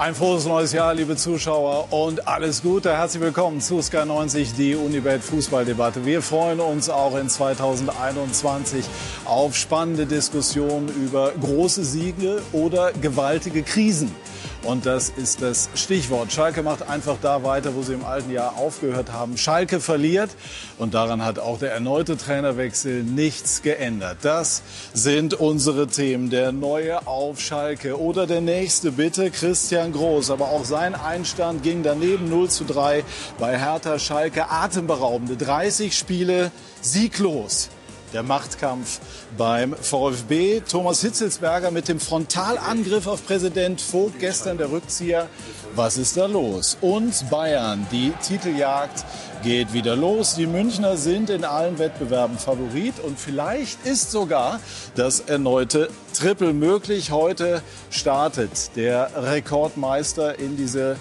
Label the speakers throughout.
Speaker 1: Ein frohes neues Jahr, liebe Zuschauer, und alles Gute. Herzlich willkommen zu Sky 90, die Unibet Fußballdebatte. Wir freuen uns auch in 2021 auf spannende Diskussionen über große Siege oder gewaltige Krisen. Und das ist das Stichwort. Schalke macht einfach da weiter, wo sie im alten Jahr aufgehört haben. Schalke verliert und daran hat auch der erneute Trainerwechsel nichts geändert. Das sind unsere Themen. Der neue auf Schalke oder der nächste bitte Christian Groß. Aber auch sein Einstand ging daneben 0 zu 3 bei Hertha Schalke. Atemberaubende 30 Spiele sieglos der Machtkampf beim VfB. Thomas Hitzelsberger mit dem Frontalangriff auf Präsident Vogt, gestern der Rückzieher. Was ist da los? Und Bayern, die Titeljagd geht wieder los. Die Münchner sind in allen Wettbewerben Favorit und vielleicht ist sogar das erneute Triple möglich. Heute startet der Rekordmeister in diese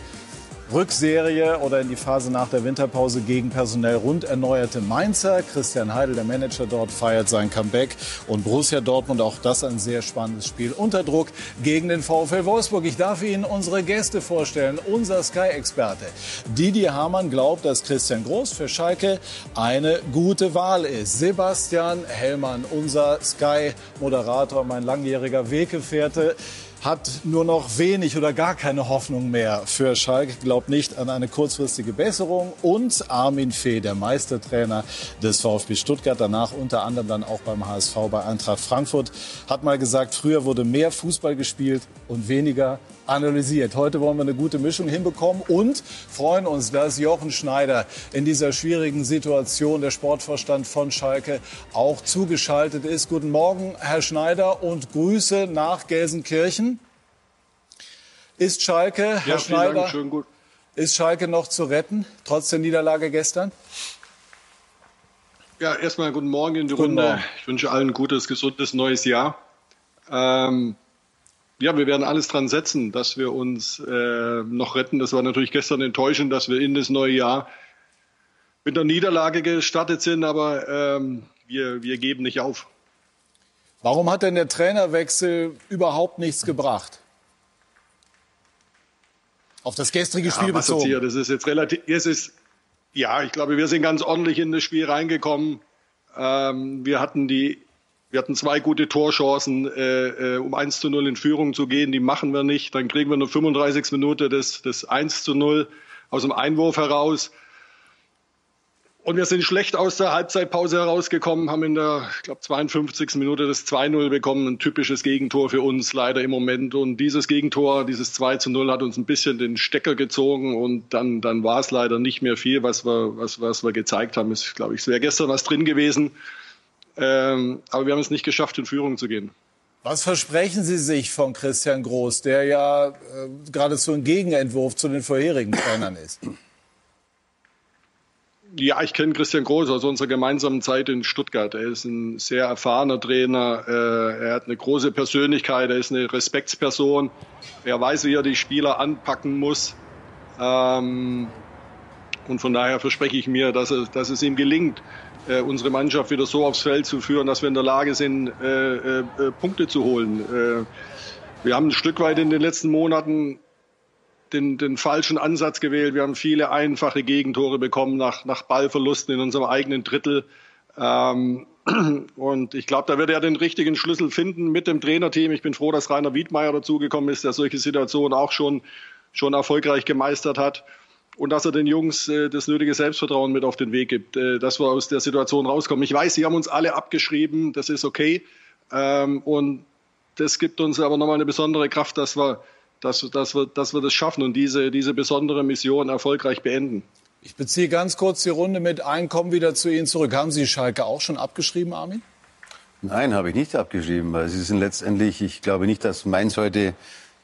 Speaker 1: Rückserie oder in die Phase nach der Winterpause gegen personell rund erneuerte Mainzer. Christian Heidel, der Manager dort, feiert sein Comeback. Und Borussia Dortmund, auch das ein sehr spannendes Spiel. Unter Druck gegen den VfL Wolfsburg. Ich darf Ihnen unsere Gäste vorstellen. Unser Sky-Experte Didier Hamann glaubt, dass Christian Groß für Schalke eine gute Wahl ist. Sebastian Hellmann, unser Sky-Moderator, mein langjähriger Weggefährte hat nur noch wenig oder gar keine Hoffnung mehr für Schalke, glaubt nicht an eine kurzfristige Besserung. Und Armin Fee, der Meistertrainer des VfB Stuttgart, danach unter anderem dann auch beim HSV bei Eintracht Frankfurt, hat mal gesagt, früher wurde mehr Fußball gespielt und weniger analysiert. Heute wollen wir eine gute Mischung hinbekommen und freuen uns, dass Jochen Schneider in dieser schwierigen Situation, der Sportvorstand von Schalke, auch zugeschaltet ist. Guten Morgen, Herr Schneider, und Grüße nach Gelsenkirchen. Ist Schalke, Herr Schneider, Dank, ist Schalke noch zu retten, trotz der Niederlage gestern?
Speaker 2: Ja, erstmal guten Morgen in die guten Runde. Morgen. Ich wünsche allen ein gutes, gesundes neues Jahr. Ähm, ja, wir werden alles dran setzen, dass wir uns äh, noch retten. Das war natürlich gestern enttäuschend, dass wir in das neue Jahr mit einer Niederlage gestartet sind, aber ähm, wir, wir geben nicht auf.
Speaker 1: Warum hat denn der Trainerwechsel überhaupt nichts gebracht? Auf das gestrige Spiel ja, bezogen.
Speaker 2: Hier, das ist jetzt relativ, es ist, ja, ich glaube, wir sind ganz ordentlich in das Spiel reingekommen. Ähm, wir hatten die wir hatten zwei gute Torchancen, äh, äh, um 1 zu 0 in Führung zu gehen. Die machen wir nicht. Dann kriegen wir nur 35 Minuten des, des 1 zu 0 aus dem Einwurf heraus. Und wir sind schlecht aus der Halbzeitpause herausgekommen, haben in der, ich glaube, 52. Minute das 2-0 bekommen. Ein typisches Gegentor für uns leider im Moment. Und dieses Gegentor, dieses 2 zu 0 hat uns ein bisschen den Stecker gezogen und dann, dann war es leider nicht mehr viel, was wir, was, was wir gezeigt haben. Ich glaube, es wäre gestern was drin gewesen. Ähm, aber wir haben es nicht geschafft, in Führung zu gehen.
Speaker 1: Was versprechen Sie sich von Christian Groß, der ja äh, geradezu ein Gegenentwurf zu den vorherigen Trainern ist?
Speaker 2: Ja, ich kenne Christian Groß aus unserer gemeinsamen Zeit in Stuttgart. Er ist ein sehr erfahrener Trainer. Äh, er hat eine große Persönlichkeit. Er ist eine Respektsperson. Er weiß, wie er die Spieler anpacken muss. Ähm, und von daher verspreche ich mir, dass, er, dass es ihm gelingt, äh, unsere Mannschaft wieder so aufs Feld zu führen, dass wir in der Lage sind, äh, äh, äh, Punkte zu holen. Äh, wir haben ein Stück weit in den letzten Monaten den, den falschen Ansatz gewählt. Wir haben viele einfache Gegentore bekommen nach, nach Ballverlusten in unserem eigenen Drittel. Ähm, und ich glaube, da wird er den richtigen Schlüssel finden mit dem Trainerteam. Ich bin froh, dass Rainer Wiedmeier dazugekommen ist, der solche Situationen auch schon, schon erfolgreich gemeistert hat und dass er den Jungs äh, das nötige Selbstvertrauen mit auf den Weg gibt, äh, dass wir aus der Situation rauskommen. Ich weiß, sie haben uns alle abgeschrieben, das ist okay. Ähm, und das gibt uns aber nochmal eine besondere Kraft, dass wir, dass, dass, wir, dass wir das schaffen und diese, diese besondere Mission erfolgreich beenden.
Speaker 1: Ich beziehe ganz kurz die Runde mit ein, kommen wieder zu Ihnen zurück. Haben Sie Schalke auch schon abgeschrieben, Armin?
Speaker 3: Nein, habe ich nicht abgeschrieben, weil sie sind letztendlich, ich glaube nicht, dass Mainz heute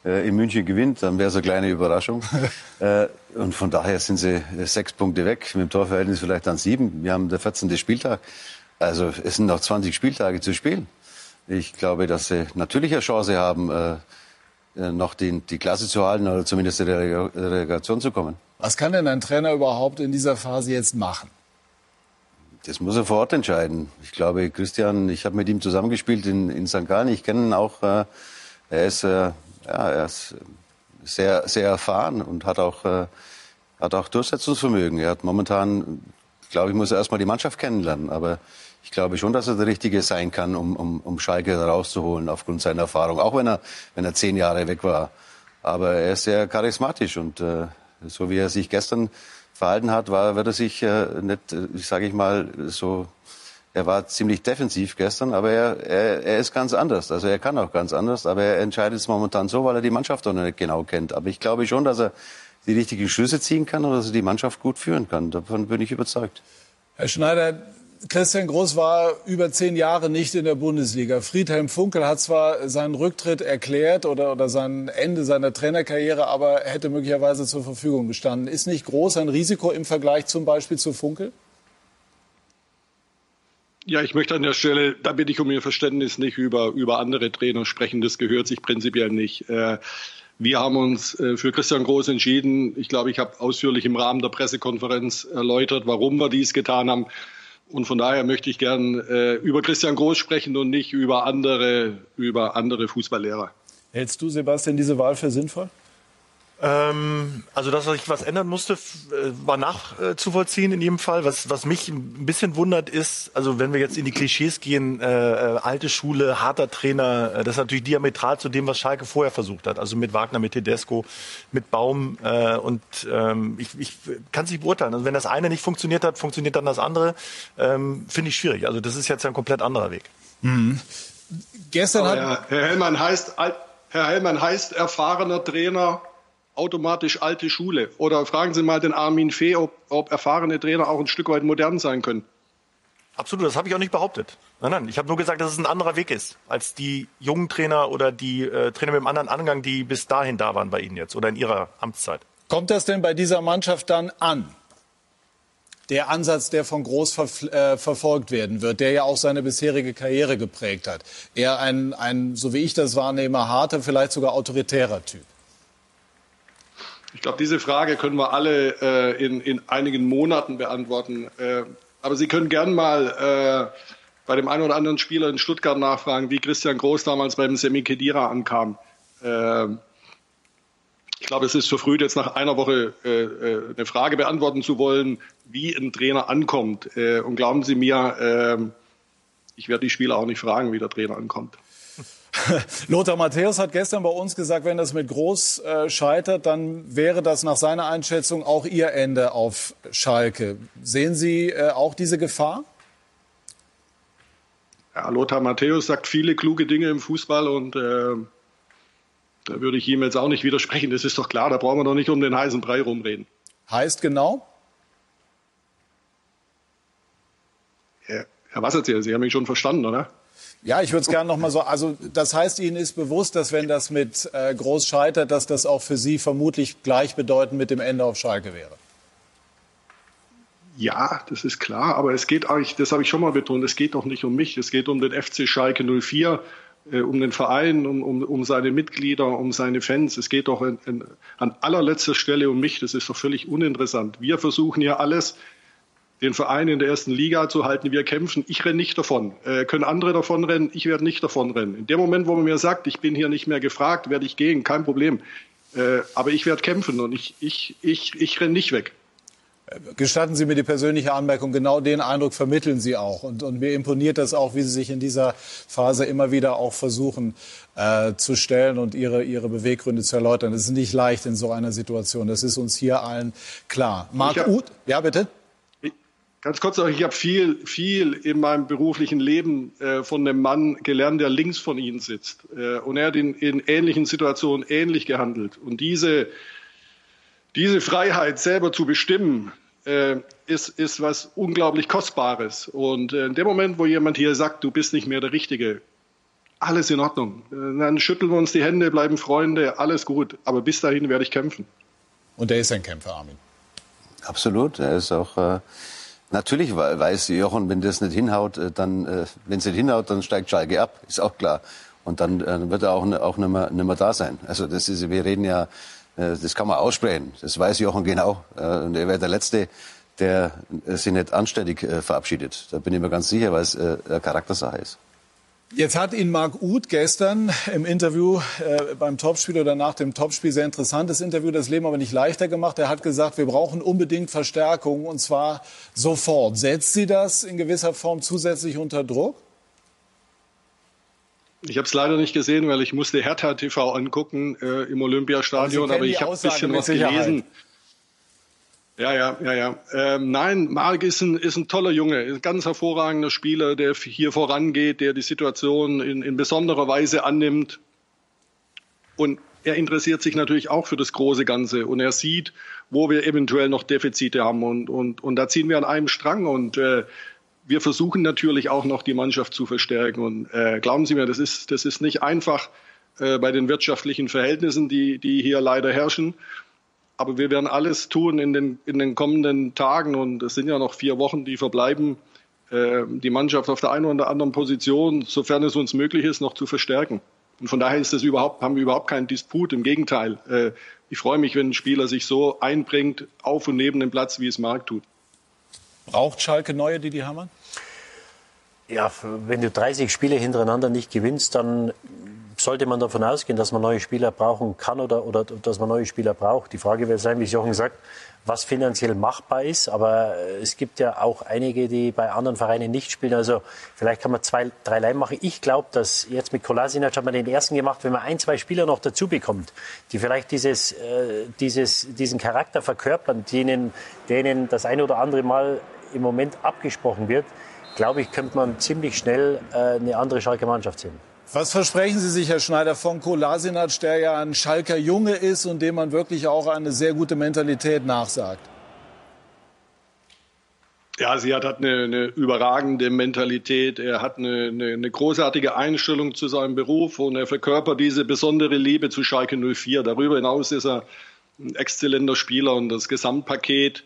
Speaker 3: in München gewinnt, dann wäre es eine kleine Überraschung. äh, und von daher sind sie äh, sechs Punkte weg, mit dem Torverhältnis vielleicht dann sieben. Wir haben der 14. Spieltag. Also es sind noch 20 Spieltage zu spielen. Ich glaube, dass sie natürlich eine Chance haben, äh, äh noch den, die Klasse zu halten oder zumindest in die Relegation zu kommen.
Speaker 1: Was kann denn ein Trainer überhaupt in dieser Phase jetzt machen?
Speaker 3: Das muss er vor Ort entscheiden. Ich glaube, Christian, ich habe mit ihm zusammengespielt in, in St. Gallen. Ich kenne ihn auch. Äh, er ist äh, ja, er ist sehr, sehr erfahren und hat auch, äh, hat auch Durchsetzungsvermögen. Er hat momentan, glaube ich, muss er erstmal die Mannschaft kennenlernen. Aber ich glaube schon, dass er der Richtige sein kann, um, um, um Schalke rauszuholen aufgrund seiner Erfahrung. Auch wenn er, wenn er zehn Jahre weg war. Aber er ist sehr charismatisch und äh, so wie er sich gestern verhalten hat, war, wird er sich äh, nicht, äh, sage ich mal, so er war ziemlich defensiv gestern, aber er, er, er ist ganz anders. Also er kann auch ganz anders, aber er entscheidet es momentan so, weil er die Mannschaft auch nicht genau kennt. Aber ich glaube schon, dass er die richtigen Schlüsse ziehen kann und dass er die Mannschaft gut führen kann. Davon bin ich überzeugt.
Speaker 1: Herr Schneider, Christian Groß war über zehn Jahre nicht in der Bundesliga. Friedhelm Funkel hat zwar seinen Rücktritt erklärt oder, oder sein Ende seiner Trainerkarriere, aber hätte möglicherweise zur Verfügung gestanden. Ist nicht groß ein Risiko im Vergleich zum Beispiel zu Funkel?
Speaker 2: Ja, ich möchte an der Stelle, da bitte ich um Ihr Verständnis, nicht über, über andere Trainer sprechen. Das gehört sich prinzipiell nicht. Äh, wir haben uns äh, für Christian Groß entschieden. Ich glaube, ich habe ausführlich im Rahmen der Pressekonferenz erläutert, warum wir dies getan haben. Und von daher möchte ich gern äh, über Christian Groß sprechen und nicht über andere, über andere Fußballlehrer.
Speaker 1: Hältst du, Sebastian, diese Wahl für sinnvoll?
Speaker 4: Ähm, also, dass sich was ändern musste, äh, war nachzuvollziehen in jedem Fall. Was, was mich ein bisschen wundert ist, also wenn wir jetzt in die Klischees gehen, äh, äh, alte Schule, harter Trainer, äh, das ist natürlich diametral zu dem, was Schalke vorher versucht hat. Also mit Wagner, mit Tedesco, mit Baum. Äh, und ähm, ich, ich kann es nicht beurteilen. Also wenn das eine nicht funktioniert hat, funktioniert dann das andere. Ähm, Finde ich schwierig. Also das ist jetzt ein komplett anderer Weg. Mhm.
Speaker 2: Gestern hat... Herr, Herr Hellmann heißt... Herr Hellmann heißt erfahrener Trainer automatisch alte Schule. Oder fragen Sie mal den Armin Fee, ob, ob erfahrene Trainer auch ein Stück weit modern sein können.
Speaker 4: Absolut, das habe ich auch nicht behauptet. Nein, nein, ich habe nur gesagt, dass es ein anderer Weg ist als die jungen Trainer oder die äh, Trainer mit einem anderen Angang, die bis dahin da waren bei Ihnen jetzt oder in Ihrer Amtszeit.
Speaker 1: Kommt das denn bei dieser Mannschaft dann an? Der Ansatz, der von Groß ver äh, verfolgt werden wird, der ja auch seine bisherige Karriere geprägt hat. Eher ein, ein, so wie ich das wahrnehme, harter, vielleicht sogar autoritärer Typ.
Speaker 2: Ich glaube, diese Frage können wir alle äh, in, in einigen Monaten beantworten. Äh, aber Sie können gern mal äh, bei dem einen oder anderen Spieler in Stuttgart nachfragen, wie Christian Groß damals beim Semi Kedira ankam. Äh, ich glaube, es ist verfrüht, jetzt nach einer Woche äh, äh, eine Frage beantworten zu wollen, wie ein Trainer ankommt. Und glauben Sie mir, ich werde die Spieler auch nicht fragen, wie der Trainer ankommt.
Speaker 1: Lothar Matthäus hat gestern bei uns gesagt, wenn das mit Groß äh, scheitert, dann wäre das nach seiner Einschätzung auch Ihr Ende auf Schalke. Sehen Sie äh, auch diese Gefahr?
Speaker 2: Ja, Lothar Matthäus sagt viele kluge Dinge im Fußball und äh, da würde ich ihm jetzt auch nicht widersprechen. Das ist doch klar, da brauchen wir doch nicht um den heißen Brei rumreden.
Speaker 1: Heißt genau?
Speaker 2: Ja, Herr Wasserzieher, Sie haben mich schon verstanden, oder?
Speaker 1: Ja, ich würde es gerne noch mal so. Also das heißt, Ihnen ist bewusst, dass wenn das mit äh, Groß scheitert, dass das auch für Sie vermutlich gleichbedeutend mit dem Ende auf Schalke wäre.
Speaker 2: Ja, das ist klar, aber es geht eigentlich, das habe ich schon mal betont, es geht doch nicht um mich, es geht um den FC Schalke 04, äh, um den Verein, um, um, um seine Mitglieder, um seine Fans. Es geht doch in, in, an allerletzter Stelle um mich, das ist doch völlig uninteressant. Wir versuchen ja alles, den Verein in der ersten Liga zu halten. Wir kämpfen. Ich renne nicht davon. Äh, können andere davon rennen? Ich werde nicht davon rennen. In dem Moment, wo man mir sagt, ich bin hier nicht mehr gefragt, werde ich gehen. Kein Problem. Äh, aber ich werde kämpfen und ich, ich, ich, ich renne nicht weg.
Speaker 1: Gestatten Sie mir die persönliche Anmerkung, genau den Eindruck vermitteln Sie auch. Und, und mir imponiert das auch, wie Sie sich in dieser Phase immer wieder auch versuchen äh, zu stellen und Ihre, Ihre Beweggründe zu erläutern. Das ist nicht leicht in so einer Situation. Das ist uns hier allen klar. Marc Uth, ja bitte?
Speaker 2: Ganz kurz noch, ich habe viel, viel in meinem beruflichen Leben äh, von einem Mann gelernt, der links von Ihnen sitzt. Äh, und er hat in, in ähnlichen Situationen ähnlich gehandelt. Und diese, diese Freiheit, selber zu bestimmen, äh, ist, ist was unglaublich Kostbares. Und äh, in dem Moment, wo jemand hier sagt, du bist nicht mehr der Richtige, alles in Ordnung. Äh, dann schütteln wir uns die Hände, bleiben Freunde, alles gut. Aber bis dahin werde ich kämpfen.
Speaker 1: Und er ist ein Kämpfer, Armin.
Speaker 3: Absolut. Er ist auch äh, Natürlich weiß Jochen, wenn das nicht hinhaut, äh, dann, äh, wenn es nicht hinhaut, dann steigt Schalke ab, ist auch klar. Und dann äh, wird er auch, auch nicht, mehr, nicht mehr da sein. Also das ist, wir reden ja, das kann man aussprechen. Das weiß Jochen genau. Und er wäre der Letzte, der sich nicht anständig verabschiedet. Da bin ich mir ganz sicher, weil es eine Charaktersache ist.
Speaker 1: Jetzt hat ihn Marc Uth gestern im Interview äh, beim Topspiel oder nach dem Topspiel sehr interessantes Interview, das Leben aber nicht leichter gemacht. Er hat gesagt, wir brauchen unbedingt Verstärkung und zwar sofort. Setzt Sie das in gewisser Form zusätzlich unter Druck?
Speaker 2: Ich habe es leider nicht gesehen, weil ich musste Hertha TV angucken äh, im Olympiastadion, aber, aber ich habe ein bisschen was gelesen. Ja, ja, ja, ja. Ähm, nein, Marc ist ein, ist ein toller Junge, ein ganz hervorragender Spieler, der hier vorangeht, der die Situation in, in besonderer Weise annimmt. Und er interessiert sich natürlich auch für das große Ganze. Und er sieht, wo wir eventuell noch Defizite haben. Und, und, und da ziehen wir an einem Strang. Und äh, wir versuchen natürlich auch noch die Mannschaft zu verstärken. Und äh, glauben Sie mir, das ist, das ist nicht einfach äh, bei den wirtschaftlichen Verhältnissen, die, die hier leider herrschen aber wir werden alles tun in den, in den kommenden Tagen und es sind ja noch vier Wochen, die verbleiben, äh, die Mannschaft auf der einen oder anderen Position, sofern es uns möglich ist, noch zu verstärken. Und von daher ist das überhaupt, haben wir überhaupt keinen Disput. Im Gegenteil. Äh, ich freue mich, wenn ein Spieler sich so einbringt, auf und neben dem Platz, wie es Marc tut.
Speaker 1: Braucht Schalke neue Didi Hamann?
Speaker 5: Ja, wenn du 30 Spiele hintereinander nicht gewinnst, dann sollte man davon ausgehen, dass man neue Spieler brauchen kann oder, oder dass man neue Spieler braucht. Die Frage wird sein, wie Jochen sagt, was finanziell machbar ist. Aber äh, es gibt ja auch einige, die bei anderen Vereinen nicht spielen. Also vielleicht kann man zwei, drei Leim machen. Ich glaube, dass jetzt mit Kolasinac hat man den ersten gemacht, wenn man ein, zwei Spieler noch dazu bekommt, die vielleicht dieses, äh, dieses, diesen Charakter verkörpern, denen, denen das eine oder andere Mal im Moment abgesprochen wird, glaube ich, könnte man ziemlich schnell äh, eine andere Schalke Mannschaft sehen.
Speaker 1: Was versprechen Sie sich, Herr Schneider, von Kolasinac, der ja ein Schalker Junge ist und dem man wirklich auch eine sehr gute Mentalität nachsagt?
Speaker 2: Ja, sie hat, hat eine, eine überragende Mentalität. Er hat eine, eine, eine, großartige Einstellung zu seinem Beruf und er verkörpert diese besondere Liebe zu Schalke 04. Darüber hinaus ist er ein exzellenter Spieler und das Gesamtpaket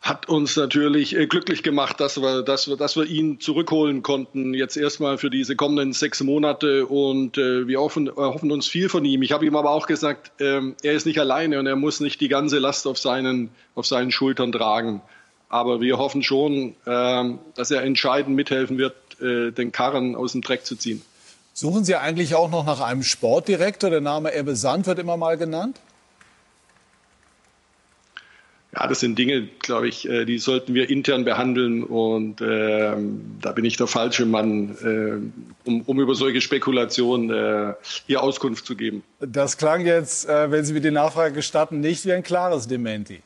Speaker 2: hat uns natürlich äh, glücklich gemacht, dass wir, dass wir, dass wir ihn zurückholen konnten. Jetzt erstmal für diese kommenden sechs Monate und äh, wir hoffen, hoffen uns viel von ihm. Ich habe ihm aber auch gesagt, ähm, er ist nicht alleine und er muss nicht die ganze Last auf seinen, auf seinen Schultern tragen. Aber wir hoffen schon, äh, dass er entscheidend mithelfen wird, äh, den Karren aus dem Dreck zu ziehen.
Speaker 1: Suchen Sie eigentlich auch noch nach einem Sportdirektor? Der Name Ebbe Sand wird immer mal genannt.
Speaker 2: Ja, das sind Dinge, glaube ich, äh, die sollten wir intern behandeln und äh, da bin ich der falsche Mann, äh, um, um, über solche Spekulationen äh, hier Auskunft zu geben.
Speaker 1: Das klang jetzt, äh, wenn Sie mir die Nachfrage gestatten, nicht wie ein klares Dementi.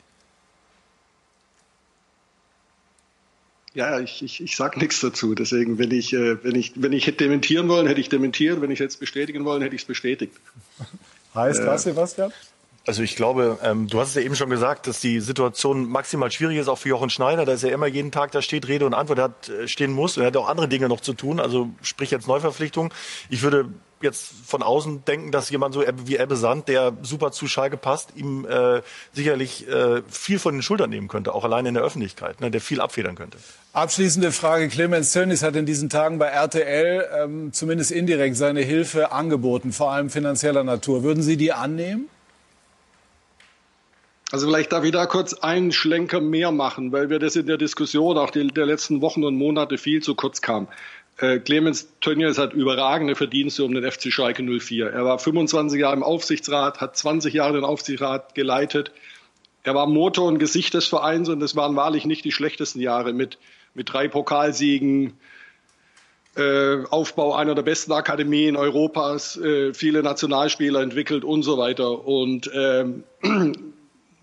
Speaker 2: Ja, ich, ich, ich sage nichts dazu. Deswegen, wenn ich, äh, wenn, ich, wenn ich hätte dementieren wollen, hätte ich dementiert. Wenn ich es jetzt bestätigen wollen, hätte ich es bestätigt.
Speaker 1: heißt das, Sebastian?
Speaker 4: Also ich glaube, ähm, du hast es ja eben schon gesagt, dass die Situation maximal schwierig ist, auch für Jochen Schneider, dass er immer jeden Tag da steht, Rede und Antwort hat, äh, stehen muss. Und er hat auch andere Dinge noch zu tun, also sprich jetzt Neuverpflichtung. Ich würde jetzt von außen denken, dass jemand so wie Ebbe Sand, der super zu Schalke passt, ihm äh, sicherlich äh, viel von den Schultern nehmen könnte, auch allein in der Öffentlichkeit, ne, der viel abfedern könnte.
Speaker 1: Abschließende Frage. Clemens Tönnies hat in diesen Tagen bei RTL ähm, zumindest indirekt seine Hilfe angeboten, vor allem finanzieller Natur. Würden Sie die annehmen?
Speaker 2: Also vielleicht darf ich da kurz einen Schlenker mehr machen, weil wir das in der Diskussion auch die, der letzten Wochen und Monate viel zu kurz kam. Äh, Clemens Tönnies hat überragende Verdienste um den FC Schalke 04. Er war 25 Jahre im Aufsichtsrat, hat 20 Jahre den Aufsichtsrat geleitet. Er war Motor und Gesicht des Vereins und es waren wahrlich nicht die schlechtesten Jahre mit, mit drei Pokalsiegen, äh, Aufbau einer der besten Akademien Europas, äh, viele Nationalspieler entwickelt und so weiter. Und ähm,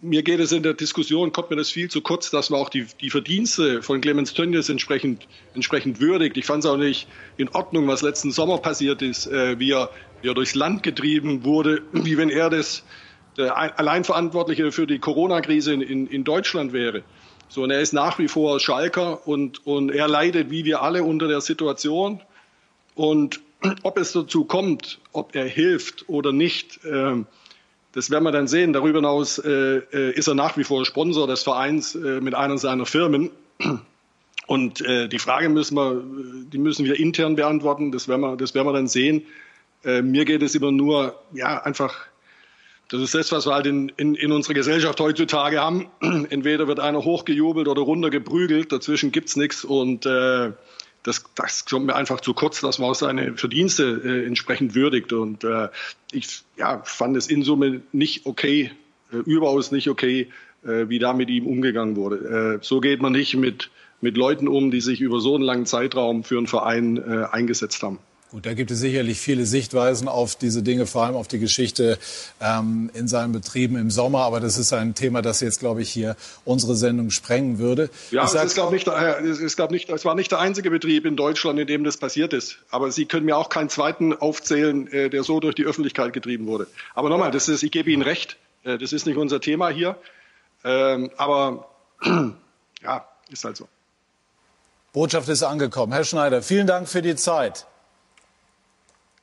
Speaker 2: mir geht es in der Diskussion, kommt mir das viel zu kurz, dass man auch die, die Verdienste von Clemens Tönnies entsprechend, entsprechend würdigt. Ich fand es auch nicht in Ordnung, was letzten Sommer passiert ist, äh, wie, er, wie er durchs Land getrieben wurde, wie wenn er das der Alleinverantwortliche für die Corona-Krise in, in, Deutschland wäre. So, und er ist nach wie vor Schalker und, und er leidet wie wir alle unter der Situation. Und ob es dazu kommt, ob er hilft oder nicht, äh, das werden wir dann sehen. Darüber hinaus äh, äh, ist er nach wie vor Sponsor des Vereins äh, mit einer seiner Firmen. Und äh, die Frage müssen wir, die müssen wir intern beantworten. Das werden wir, das werden wir dann sehen. Äh, mir geht es immer nur, ja, einfach, das ist das, was wir halt in, in, in unserer Gesellschaft heutzutage haben. Entweder wird einer hochgejubelt oder runtergeprügelt. Dazwischen gibt's nichts. Und äh, das, das kommt mir einfach zu kurz, dass man auch seine Verdienste äh, entsprechend würdigt. Und äh, ich ja, fand es in Summe nicht okay, äh, überaus nicht okay, äh, wie da mit ihm umgegangen wurde. Äh, so geht man nicht mit, mit Leuten um, die sich über so einen langen Zeitraum für einen Verein äh, eingesetzt haben.
Speaker 1: Gut, da gibt es sicherlich viele Sichtweisen auf diese Dinge, vor allem auf die Geschichte ähm, in seinen Betrieben im Sommer. Aber das ist ein Thema, das jetzt, glaube ich, hier unsere Sendung sprengen würde.
Speaker 2: Ja, es ist, glaube nicht, es ist, glaube nicht, es war nicht der einzige Betrieb in Deutschland, in dem das passiert ist. Aber Sie können mir auch keinen zweiten aufzählen, äh, der so durch die Öffentlichkeit getrieben wurde. Aber nochmal, das ist, ich gebe Ihnen recht. Äh, das ist nicht unser Thema hier. Ähm, aber ja, ist halt so.
Speaker 1: Botschaft ist angekommen. Herr Schneider, vielen Dank für die Zeit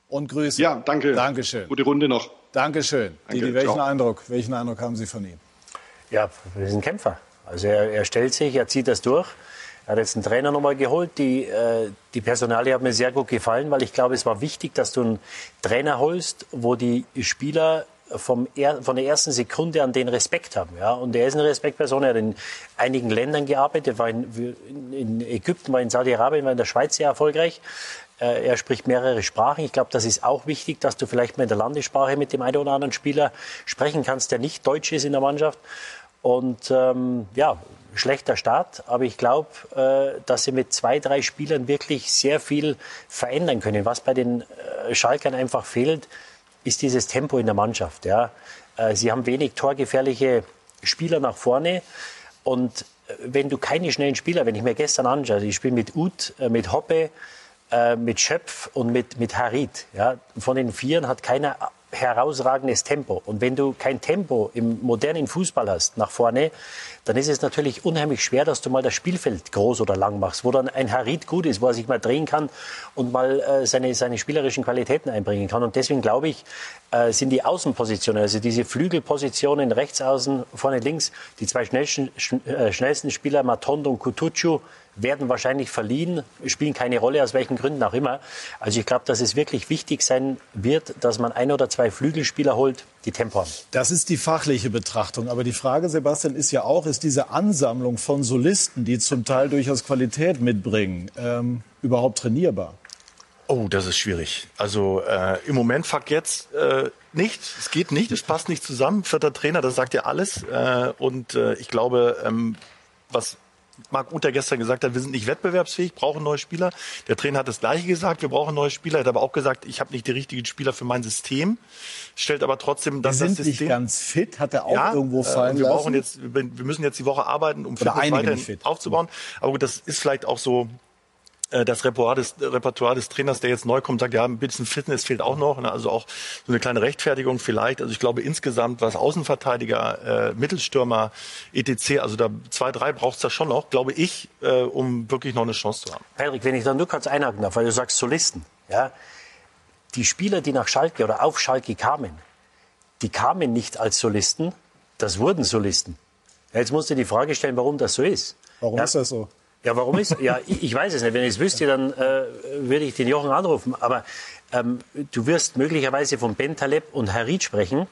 Speaker 1: und Grüße.
Speaker 2: Ja, danke.
Speaker 1: Dankeschön.
Speaker 2: Gute Runde noch.
Speaker 1: Dankeschön.
Speaker 2: Danke,
Speaker 1: Didi, welchen
Speaker 2: ciao.
Speaker 1: Eindruck, welchen Eindruck haben Sie von ihm?
Speaker 5: Ja, er ist ein Kämpfer. Also er, er stellt sich, er zieht das durch. Er hat jetzt einen Trainer nochmal geholt. Die, äh, die Personalie hat mir sehr gut gefallen, weil ich glaube, es war wichtig, dass du einen Trainer holst, wo die Spieler vom er, von der ersten Sekunde an den Respekt haben. Ja? Und er ist eine Respektperson. Er hat in einigen Ländern gearbeitet, war in, in Ägypten, war in Saudi-Arabien, war in der Schweiz sehr erfolgreich. Äh, Er spricht mehrere Sprachen. Ich glaube, das ist auch wichtig, dass du vielleicht mal in der Landessprache mit dem einen oder anderen Spieler sprechen kannst, der nicht Deutsch ist in der Mannschaft. Und ähm, ja, schlechter Start, aber ich glaube, äh, dass sie mit zwei, drei Spielern wirklich sehr viel verändern können. Was bei den äh, Schalkern einfach fehlt, ist dieses Tempo in der Mannschaft. Ja. Äh, sie haben wenig torgefährliche Spieler nach vorne und äh, wenn du keine schnellen Spieler, wenn ich mir gestern anschaue, ich spiele mit Uth, äh, mit Hoppe, äh, mit Schöpf und mit, mit Harit. Ja. Von den Vieren hat keiner herausragendes Tempo. Und wenn du kein Tempo im modernen Fußball hast nach vorne, dann ist es natürlich unheimlich schwer, dass du mal das Spielfeld groß oder lang machst, wo dann ein Harit gut ist, wo er sich mal drehen kann und mal äh, seine, seine spielerischen Qualitäten einbringen kann. Und deswegen glaube ich, äh, sind die Außenpositionen, also diese Flügelpositionen rechts außen, vorne links, die zwei schnellsten, schn äh, schnellsten Spieler, Matondo und Kutucu, werden wahrscheinlich verliehen, spielen keine Rolle, aus welchen Gründen auch immer. Also ich glaube, dass es wirklich wichtig sein wird, dass man ein oder zwei Flügelspieler holt, die Tempo haben.
Speaker 1: Das ist die fachliche Betrachtung. Aber die Frage, Sebastian, ist ja auch, ist diese Ansammlung von Solisten, die zum Teil durchaus Qualität mitbringen, ähm, überhaupt trainierbar?
Speaker 4: Oh, das ist schwierig. Also äh, im Moment fuck jetzt äh, nicht. Es geht nicht. Es passt nicht zusammen. Vierter Trainer, das sagt ja alles. Äh, und äh, ich glaube, ähm, was Marc Uter gestern gesagt hat, wir sind nicht wettbewerbsfähig, brauchen neue Spieler. Der Trainer hat das Gleiche gesagt, wir brauchen neue Spieler. Er hat aber auch gesagt, ich habe nicht die richtigen Spieler für mein System. Stellt aber trotzdem dass
Speaker 1: sind
Speaker 4: das
Speaker 1: nicht
Speaker 4: System
Speaker 1: ganz fit, hat er auch
Speaker 4: ja,
Speaker 1: irgendwo
Speaker 4: äh,
Speaker 1: fallen
Speaker 4: wir
Speaker 1: lassen.
Speaker 4: brauchen jetzt, wir wir müssen jetzt die Woche arbeiten, um Fitness weiterhin
Speaker 1: nicht fit.
Speaker 4: aufzubauen. Aber gut, das ist vielleicht auch so äh, das Repertoire des, Repertoire des Trainers, der jetzt neu kommt, sagt, ja, ein bisschen Fitness fehlt auch noch. Ne? Also auch so eine kleine Rechtfertigung vielleicht. Also ich glaube insgesamt, was Außenverteidiger, äh, Mittelstürmer, etc., also da zwei, drei braucht es da schon noch, glaube ich, äh, um wirklich noch eine Chance zu haben.
Speaker 5: Patrick, wenn ich da nur kurz einhaken darf, weil du sagst Solisten. Ja? Die Spieler, die nach Schalke oder auf Schalke kamen, die kamen nicht als Solisten, das wurden Solisten. Jetzt musst du die Frage stellen, warum das so ist.
Speaker 1: Warum
Speaker 5: ja,
Speaker 1: ist das so?
Speaker 5: Ja, warum ist? Ja, ich, ich weiß es nicht. Wenn ich es wüsste, dann äh, würde ich den Jochen anrufen. Aber ähm, du wirst möglicherweise von Ben Taleb und Harid sprechen,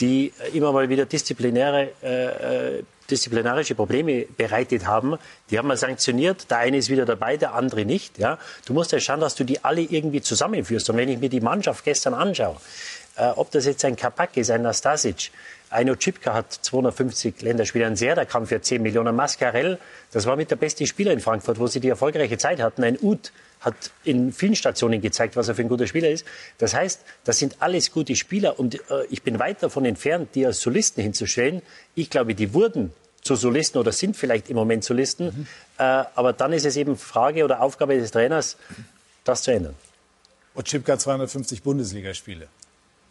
Speaker 5: die immer mal wieder disziplinäre, äh, äh, disziplinarische Probleme bereitet haben. Die haben wir sanktioniert. Der eine ist wieder dabei, der andere nicht. Ja? Du musst ja schauen, dass du die alle irgendwie zusammenführst. Und wenn ich mir die Mannschaft gestern anschaue, äh, ob das jetzt ein Kapak ist, ein Nastasic, Aino Cipka hat 250 Länderspiele, ein der kam für 10 Millionen. Mascarell, das war mit der beste Spieler in Frankfurt, wo sie die erfolgreiche Zeit hatten. Ein Uth hat in vielen Stationen gezeigt, was er für ein guter Spieler ist. Das heißt, das sind alles gute Spieler und äh, ich bin weit davon entfernt, die als Solisten hinzustellen. Ich glaube, die wurden zu Solisten oder sind vielleicht im Moment Solisten.
Speaker 1: Mhm.
Speaker 5: Äh, aber dann ist es eben Frage oder Aufgabe des Trainers, das zu ändern.
Speaker 1: Otschipka 250 Bundesligaspiele.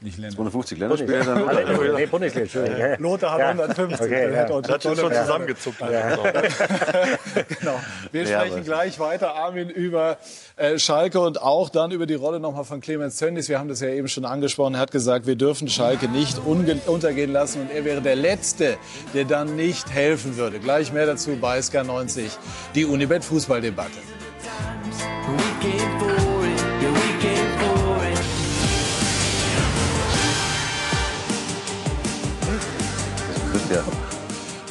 Speaker 1: Nicht Länder.
Speaker 3: 250 Länderspiele dann.
Speaker 5: Alle- Nee, Bundesliga, Entschuldigung. Ja.
Speaker 1: Lothar hat
Speaker 5: Ja.
Speaker 1: 150.
Speaker 5: Okay, ja.
Speaker 4: Das hat schon
Speaker 1: 150.
Speaker 4: zusammengezuckt.
Speaker 1: Genau. Wir
Speaker 3: Ja,
Speaker 1: sprechen gleich weiter, Armin, über äh, Schalke und auch dann über die Rolle nochmal von Clemens Tönnies. Wir haben das ja eben schon angesprochen. Er hat gesagt, wir dürfen Schalke nicht untergehen lassen und er wäre der Letzte, der dann nicht helfen würde. Gleich mehr dazu bei SK90, die Unibet Fußballdebatte.
Speaker 3: Ja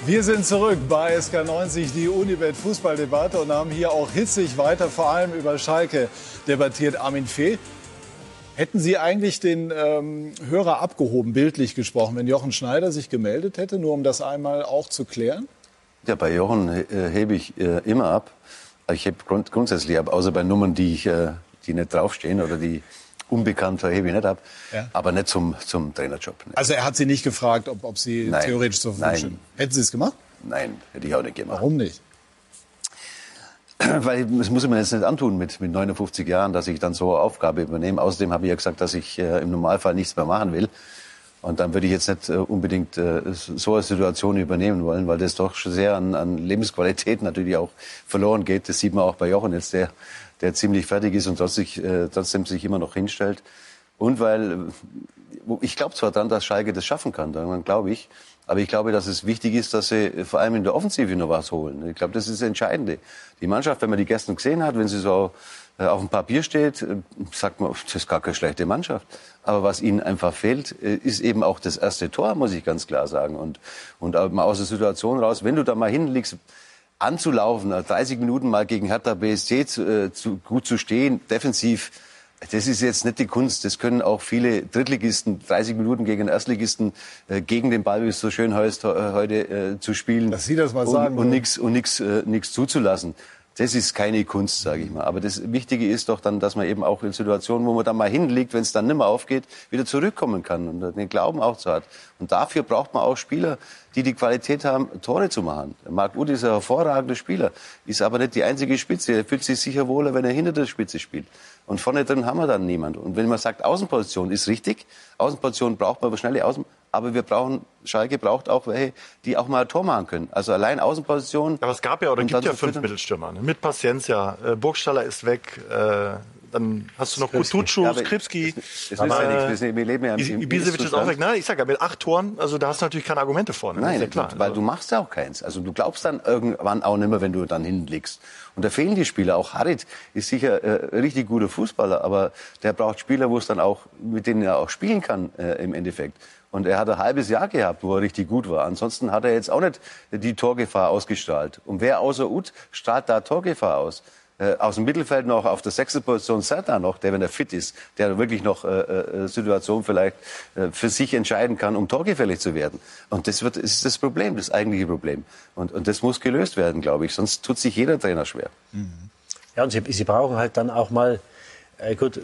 Speaker 1: Wir sind zurück bei SK90, die Unibet Fußballdebatte und haben hier auch hitzig weiter vor allem über Schalke debattiert. Armin Fee, hätten Sie eigentlich den ähm, Hörer abgehoben, bildlich gesprochen, wenn Jochen Schneider sich gemeldet hätte, nur um das einmal auch zu klären?
Speaker 3: Ja, bei Jochen äh, hebe ich äh, immer ab. Ich heb grund grundsätzlich ab, außer bei Nummern, die, ich, äh, die nicht draufstehen oder die unbekannt hebe ich nicht ab.
Speaker 1: Ja.
Speaker 3: Aber nicht zum, zum Trainerjob. Ne.
Speaker 1: Also er hat Sie nicht gefragt, ob, ob Sie
Speaker 3: Nein.
Speaker 1: theoretisch zur Verfügung stehen. Hätten Sie es gemacht?
Speaker 3: Nein, hätte ich auch nicht gemacht.
Speaker 1: Warum nicht?
Speaker 3: Weil das muss ich mir jetzt nicht antun mit, mit 59 Jahren, dass ich dann so eine Aufgabe übernehme. Außerdem habe ich ja gesagt, dass ich äh, im Normalfall nichts mehr machen will. Und dann würde ich jetzt nicht äh, unbedingt äh, so eine Situation übernehmen wollen, weil das doch sehr an, an Lebensqualität natürlich auch verloren geht. Das sieht man auch bei Jochen jetzt, der, der ziemlich fertig ist und trotzdem, äh, trotzdem sich immer noch hinstellt. Und weil, ich glaube zwar daran, dass Schalke das schaffen kann, daran glaube ich. Aber ich glaube, dass es wichtig ist, dass sie äh, vor allem in der Offensive noch was holen. Ich glaube, das ist das Entscheidende. Die Mannschaft, wenn man die gestern gesehen hat, wenn sie so äh, auf dem Papier steht, äh, sagt man, das ist gar keine schlechte Mannschaft. Aber was ihnen einfach fehlt, ist eben auch das erste Tor, muss ich ganz klar sagen. Und, und mal aus der Situation raus, wenn du da mal hinlegst, anzulaufen, äh, 30 Minuten mal gegen Hertha BSC zu, äh, zu, gut zu stehen, defensiv, das ist jetzt nicht die Kunst. Das können auch viele Drittligisten, 30 Minuten gegen Erstligisten äh, gegen den Ball, wie es so schön heißt, heute äh, zu spielen.
Speaker 1: Dass Sie das mal
Speaker 3: und,
Speaker 1: sagen
Speaker 3: Und nichts und nix, äh, nix zuzulassen. Das ist keine Kunst, sage ich mal. Aber das Wichtige ist doch dann, dass man eben auch in Situationen, wo man dann mal hinlegt, wenn es dann nimmer aufgeht, wieder zurückkommen kann und den Glauben auch so hat. Und dafür braucht man auch Spieler, die die Qualität haben, Tore zu machen. Marc Uth ist ein hervorragender Spieler, ist aber nicht die einzige Spitze. Er fühlt sich sicher wohler, wenn er hinter der Spitze spielt. Und vorne drin haben wir dann niemand. Und wenn man sagt, Außenposition ist richtig, Außenposition braucht man aber schnelle Außen, aber wir brauchen, Schalke braucht auch welche, die auch mal ein Tor machen können. Also allein Außenposition.
Speaker 4: Aber es gab ja oder gibt ja fünf
Speaker 3: füttern.
Speaker 4: Mittelstürmer. Ne? Mit Paciencia. Äh, Burgstaller ist weg. Äh, dann hast du noch. Kutucu,
Speaker 3: Ja,
Speaker 4: Skripski.
Speaker 3: Das ist ja nichts. Wir- leben ja im,
Speaker 4: Ibisevic ist auch weg. Na, ich sag ja, mit acht Toren, also da hast du natürlich keine Argumente vorne.
Speaker 3: Nein,
Speaker 4: ist ja klar.
Speaker 3: weil
Speaker 4: Also-
Speaker 3: du machst ja auch keins. Also du glaubst dann irgendwann auch nicht mehr, wenn du dann hinlegst. Und da fehlen die Spieler. Auch Harit ist sicher äh, richtig guter Fußballer, aber der braucht Spieler, wo es dann auch, mit denen er auch spielen kann äh, im Endeffekt. Und er hat ein halbes Jahr gehabt, wo er richtig gut war. Ansonsten hat er jetzt auch nicht die Torgefahr ausgestrahlt. Und wer außer Uth strahlt da Torgefahr aus? Äh, aus dem Mittelfeld noch auf der sechsten Position Serta noch, der, wenn er fit ist, der wirklich noch äh, äh, Situation vielleicht äh, für sich entscheiden kann, um torgefällig zu werden. Und das wird, ist das Problem, das eigentliche Problem. Und, und das muss gelöst werden, glaube ich. Sonst tut sich jeder Trainer schwer.
Speaker 5: Ja, und sie, sie brauchen halt dann auch mal, äh, gut, äh,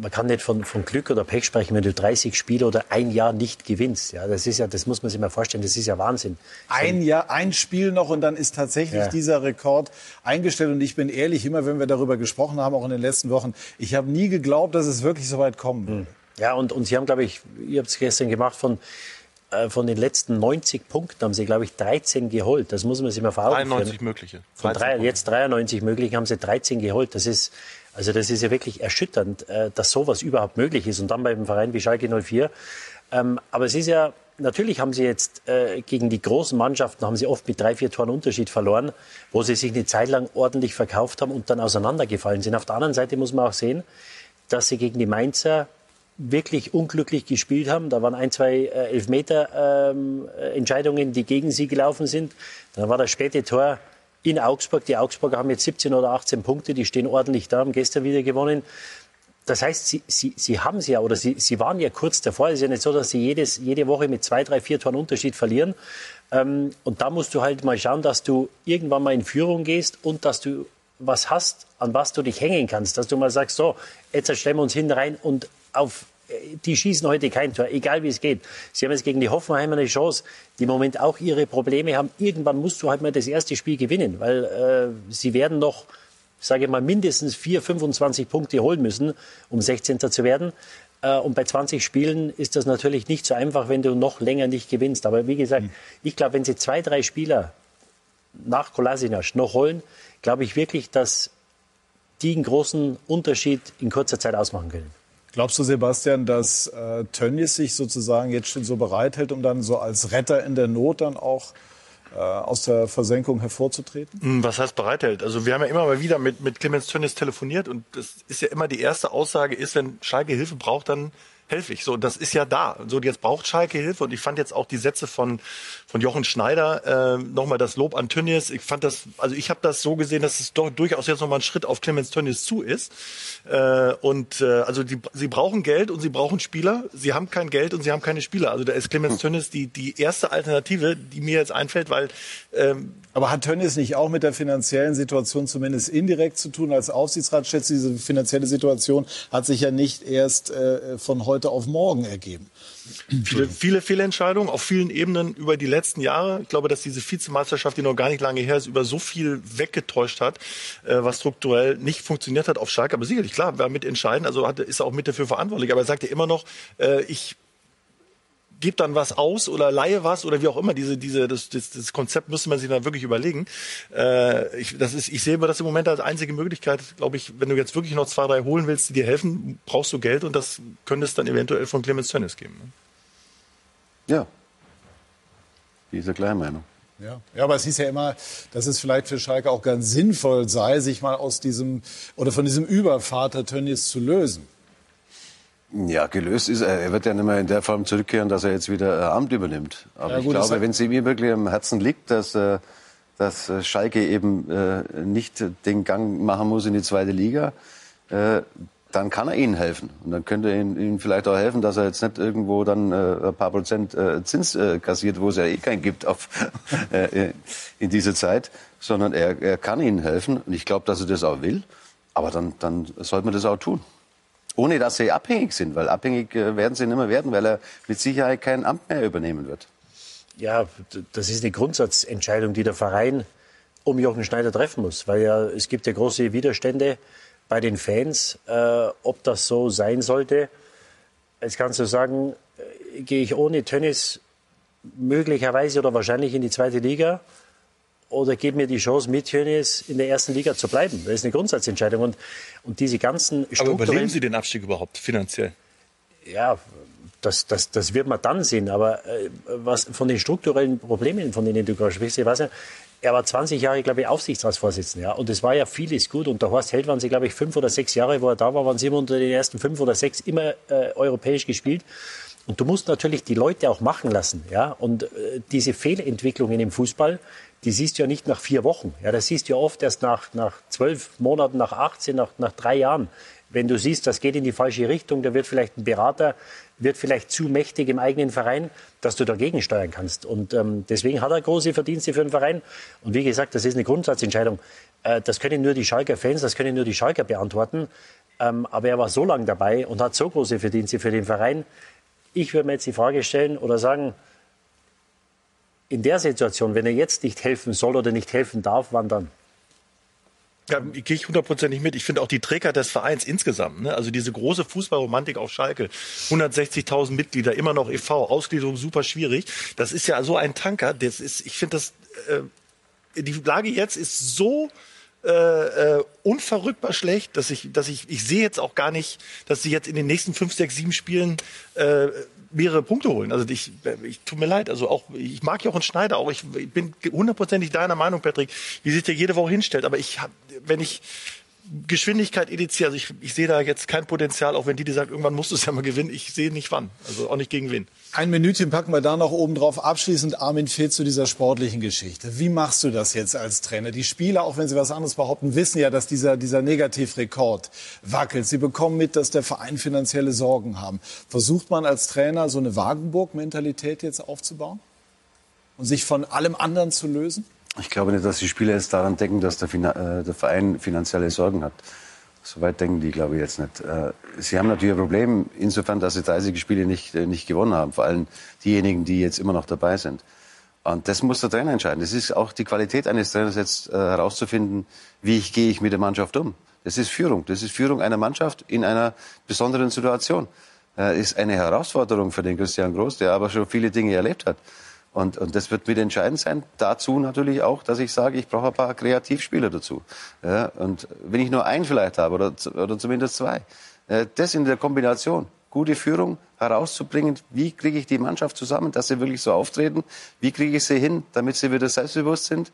Speaker 5: man kann nicht von, von Glück oder Pech sprechen, wenn du 30 Spiele oder ein Jahr nicht gewinnst. Ja, das ist ja, das muss man sich mal vorstellen, das ist ja Wahnsinn.
Speaker 1: Ein Jahr, ein Spiel noch und dann ist tatsächlich
Speaker 5: Ja.
Speaker 1: dieser Rekord eingestellt. Und ich bin ehrlich, immer wenn wir darüber gesprochen haben, auch in den letzten Wochen, ich habe nie geglaubt, dass es wirklich so weit kommen würde.
Speaker 5: Ja, und, und sie haben, glaube ich, ihr habt es gestern gemacht, von, äh, von den letzten 90 Punkten haben sie, glaube ich, 13 geholt. Das muss man sich mal vor Augen
Speaker 4: 93
Speaker 5: führen.
Speaker 4: mögliche.
Speaker 5: Von
Speaker 4: 13
Speaker 5: drei, jetzt 93 möglich, haben sie 13 geholt. Das ist, also das ist ja wirklich erschütternd, äh, dass sowas überhaupt möglich ist. Und dann bei einem Verein wie Schalke 04. Ähm, aber es ist ja, natürlich haben sie jetzt äh, gegen die großen Mannschaften, haben sie oft mit drei, vier Toren Unterschied verloren, wo sie sich eine Zeit lang ordentlich verkauft haben und dann auseinandergefallen sind. Auf der anderen Seite muss man auch sehen, dass sie gegen die Mainzer wirklich unglücklich gespielt haben. Da waren ein, zwei äh, Elfmeter-Entscheidungen, die gegen sie gelaufen sind. Dann war das späte Tor in Augsburg. Die Augsburger haben jetzt 17 oder 18 Punkte, die stehen ordentlich da, haben gestern wieder gewonnen. Das heißt, sie, sie, sie haben sie ja, oder sie, sie waren ja kurz davor. Es ist ja nicht so, dass sie jedes, jede Woche mit zwei, drei, vier Toren Unterschied verlieren. Ähm, und da musst du halt mal schauen, dass du irgendwann mal in Führung gehst und dass du was hast, an was du dich hängen kannst. Dass du mal sagst, so, jetzt stellen wir uns hinten rein und auf, die schießen heute kein Tor, egal wie es geht. Sie haben jetzt gegen die Hoffenheimer eine Chance, die im Moment auch ihre Probleme haben. Irgendwann musst du halt mal das erste Spiel gewinnen, weil äh, sie werden noch, sage ich mal, mindestens 4, 25 Punkte holen müssen, um 16. zu werden. Äh, Und bei 20 Spielen ist das natürlich nicht so einfach, wenn du noch länger nicht gewinnst. Aber wie gesagt, ich glaube, wenn sie zwei, drei Spieler nach Kolasinac noch holen, glaube ich wirklich, dass die einen großen Unterschied in kurzer Zeit ausmachen können.
Speaker 1: Glaubst du, Sebastian, dass äh, Tönnies sich sozusagen jetzt schon so bereithält, um dann so als Retter in der Not dann auch äh, aus der Versenkung hervorzutreten?
Speaker 4: Hm, Was heißt bereithält? Also wir haben ja immer mal wieder mit, mit Clemens Tönnies telefoniert und das ist ja immer die erste Aussage ist, wenn Schalke Hilfe braucht, dann helfe ich. So, das ist ja da. So, jetzt braucht Schalke Hilfe und ich fand jetzt auch die Sätze von von Jochen Schneider äh, nochmal das Lob an Tönnies. Ich fand das, also ich habe das so gesehen, dass es doch durchaus jetzt nochmal ein Schritt auf Clemens Tönnies zu ist. Äh, und äh, also die, sie brauchen Geld und sie brauchen Spieler. Sie haben kein Geld und sie haben keine Spieler. Also da ist Clemens Tönnies die die erste Alternative, die mir jetzt einfällt, weil ähm,
Speaker 1: Aber hat Tönnies nicht auch mit der finanziellen Situation zumindest indirekt zu tun? Als Aufsichtsrat schätzt diese finanzielle Situation hat sich ja nicht erst äh, von heute auf morgen ergeben.
Speaker 4: Viele, viele Fehlentscheidungen auf vielen Ebenen über die letzten Jahre. Ich glaube, dass diese Vizemeisterschaft, die noch gar nicht lange her ist, über so viel weggetäuscht hat, äh, was strukturell nicht funktioniert hat auf Schalke. Aber sicherlich, klar, wer mit entscheiden, also hat, ist er auch mit dafür verantwortlich. Aber er sagt ja immer noch, äh, ich gebe dann was aus oder leihe was oder wie auch immer. Diese, diese, das, das, das Konzept müsste man sich dann wirklich überlegen. Äh, ich, das ist, ich sehe das im Moment als einzige Möglichkeit, glaube ich, wenn du jetzt wirklich noch zwei, drei holen willst, die dir helfen, brauchst du Geld und das könnte es dann eventuell von Clemens Tönnies geben. Ne?
Speaker 3: Ja. Diese Kleinmeinung.
Speaker 1: Ja. ja, aber es hieß ja immer, dass es vielleicht für Schalke auch ganz sinnvoll sei, sich mal aus diesem oder von diesem Übervater Tönnies zu lösen.
Speaker 3: Ja, gelöst ist er. Er wird ja nicht mehr in der Form zurückkehren, dass er jetzt wieder äh, Amt übernimmt. Aber
Speaker 1: Ja,
Speaker 3: ich
Speaker 1: gut, das
Speaker 3: glaube,
Speaker 1: hat-
Speaker 3: wenn es ihm wirklich am Herzen liegt, dass, äh, dass äh, Schalke eben äh, nicht den Gang machen muss in die zweite Liga, äh, dann kann er ihnen helfen. Und dann könnte er ihnen, ihnen vielleicht auch helfen, dass er jetzt nicht irgendwo dann äh, ein paar Prozent äh, Zins äh, kassiert, wo es ja eh keinen gibt auf, äh, in dieser Zeit, sondern er, er kann ihnen helfen. Und ich glaube, dass er das auch will. Aber dann, dann sollte man das auch tun. Ohne dass sie abhängig sind, weil abhängig äh, werden sie nicht mehr werden, weil er mit Sicherheit kein Amt mehr übernehmen wird.
Speaker 5: Ja, das ist eine Grundsatzentscheidung, die der Verein um Jochen Schneider treffen muss, weil ja es gibt ja große Widerstände bei den Fans, äh, ob das so sein sollte. Jetzt kannst du sagen, äh, gehe ich ohne Tennis möglicherweise oder wahrscheinlich in die zweite Liga oder gebe mir die Chance, mit Tennis in der ersten Liga zu bleiben. Das ist eine Grundsatzentscheidung und, und diese ganzen
Speaker 4: Aber überleben Sie den Abstieg überhaupt finanziell?
Speaker 5: ja, das, das, das wird man dann sehen. Aber äh, was von den strukturellen Problemen, von denen du gerade sprichst, ich weiß ja, er war 20 Jahre, glaube ich, Aufsichtsratsvorsitzender. Ja, und es war ja vieles gut. Und der Horst Held waren sie, glaube ich, fünf oder sechs Jahre, wo er da war, waren sie immer unter den ersten fünf oder sechs immer äh, europäisch gespielt. Und du musst natürlich die Leute auch machen lassen. Ja? Und äh, diese Fehlentwicklungen im Fußball, die siehst du ja nicht nach vier Wochen. Ja, das siehst du ja oft erst nach, nach zwölf Monaten, nach 18, nach, nach drei Jahren. Wenn du siehst, das geht in die falsche Richtung, da wird vielleicht ein Berater, wird vielleicht zu mächtig im eigenen Verein, dass du dagegen steuern kannst. Und ähm, deswegen hat er große Verdienste für den Verein. Und wie gesagt, das ist eine Grundsatzentscheidung. Äh, das können nur die Schalker Fans, das können nur die Schalker beantworten. Ähm, aber er war so lange dabei und hat so große Verdienste für den Verein. Ich würde mir jetzt die Frage stellen oder sagen, in der Situation, wenn er jetzt nicht helfen soll oder nicht helfen darf, wann dann?
Speaker 4: Ja, gehe ich hundertprozentig mit. Ich finde auch die Träger des Vereins insgesamt, ne? also diese große Fußballromantik auf Schalke, 160.000 Mitglieder, immer noch e.V., Ausgliederung super schwierig. Das ist ja so ein Tanker. Das ist, ich finde das, äh, die Lage jetzt ist so äh, äh, unverrückbar schlecht, dass ich, dass ich, ich sehe jetzt auch gar nicht, dass sie jetzt in den nächsten fünf, sechs, sieben Spielen äh, mehrere Punkte holen. Also ich, ich tut mir leid. Also auch ich mag Jochen Schneider auch. Ich, ich bin hundertprozentig deiner Meinung, Patrick, wie sich der jede Woche hinstellt. Aber ich wenn ich Geschwindigkeit EDC, also ich, ich sehe da jetzt kein Potenzial, auch wenn Didi sagt, irgendwann musst du es ja mal gewinnen. Ich sehe nicht wann. Also auch nicht gegen wen.
Speaker 1: Ein Minütchen packen wir da noch oben drauf. Abschließend Armin Fee zu dieser sportlichen Geschichte. Wie machst du das jetzt als Trainer? Die Spieler, auch wenn sie was anderes behaupten, wissen ja, dass dieser, dieser Negativrekord wackelt. Sie bekommen mit, dass der Verein finanzielle Sorgen haben. Versucht man als Trainer so eine Wagenburg-Mentalität jetzt aufzubauen? Und sich von allem anderen zu lösen?
Speaker 3: Ich glaube nicht, dass die Spieler jetzt daran denken, dass der, Fina äh, der Verein finanzielle Sorgen hat. Soweit denken die, glaube ich, jetzt nicht. Äh, sie haben natürlich ein Problem, insofern, dass sie 30 Spiele nicht, äh, nicht gewonnen haben. Vor allem diejenigen, die jetzt immer noch dabei sind. Und das muss der Trainer entscheiden. Das ist auch die Qualität eines Trainers jetzt herauszufinden, wie ich, gehe ich mit der Mannschaft um. Das ist Führung. Das ist Führung einer Mannschaft in einer besonderen Situation. Äh, ist eine Herausforderung für den Christian Groß, der aber schon viele Dinge erlebt hat. Und, und das wird mit entscheidend sein. Dazu natürlich auch, dass ich sage, ich brauche ein paar Kreativspieler dazu. Ja, und wenn ich nur einen vielleicht habe oder, oder zumindest zwei, äh, das in der Kombination, gute Führung herauszubringen, wie kriege ich die Mannschaft zusammen, dass sie wirklich so auftreten, wie kriege ich sie hin, damit sie wieder selbstbewusst sind,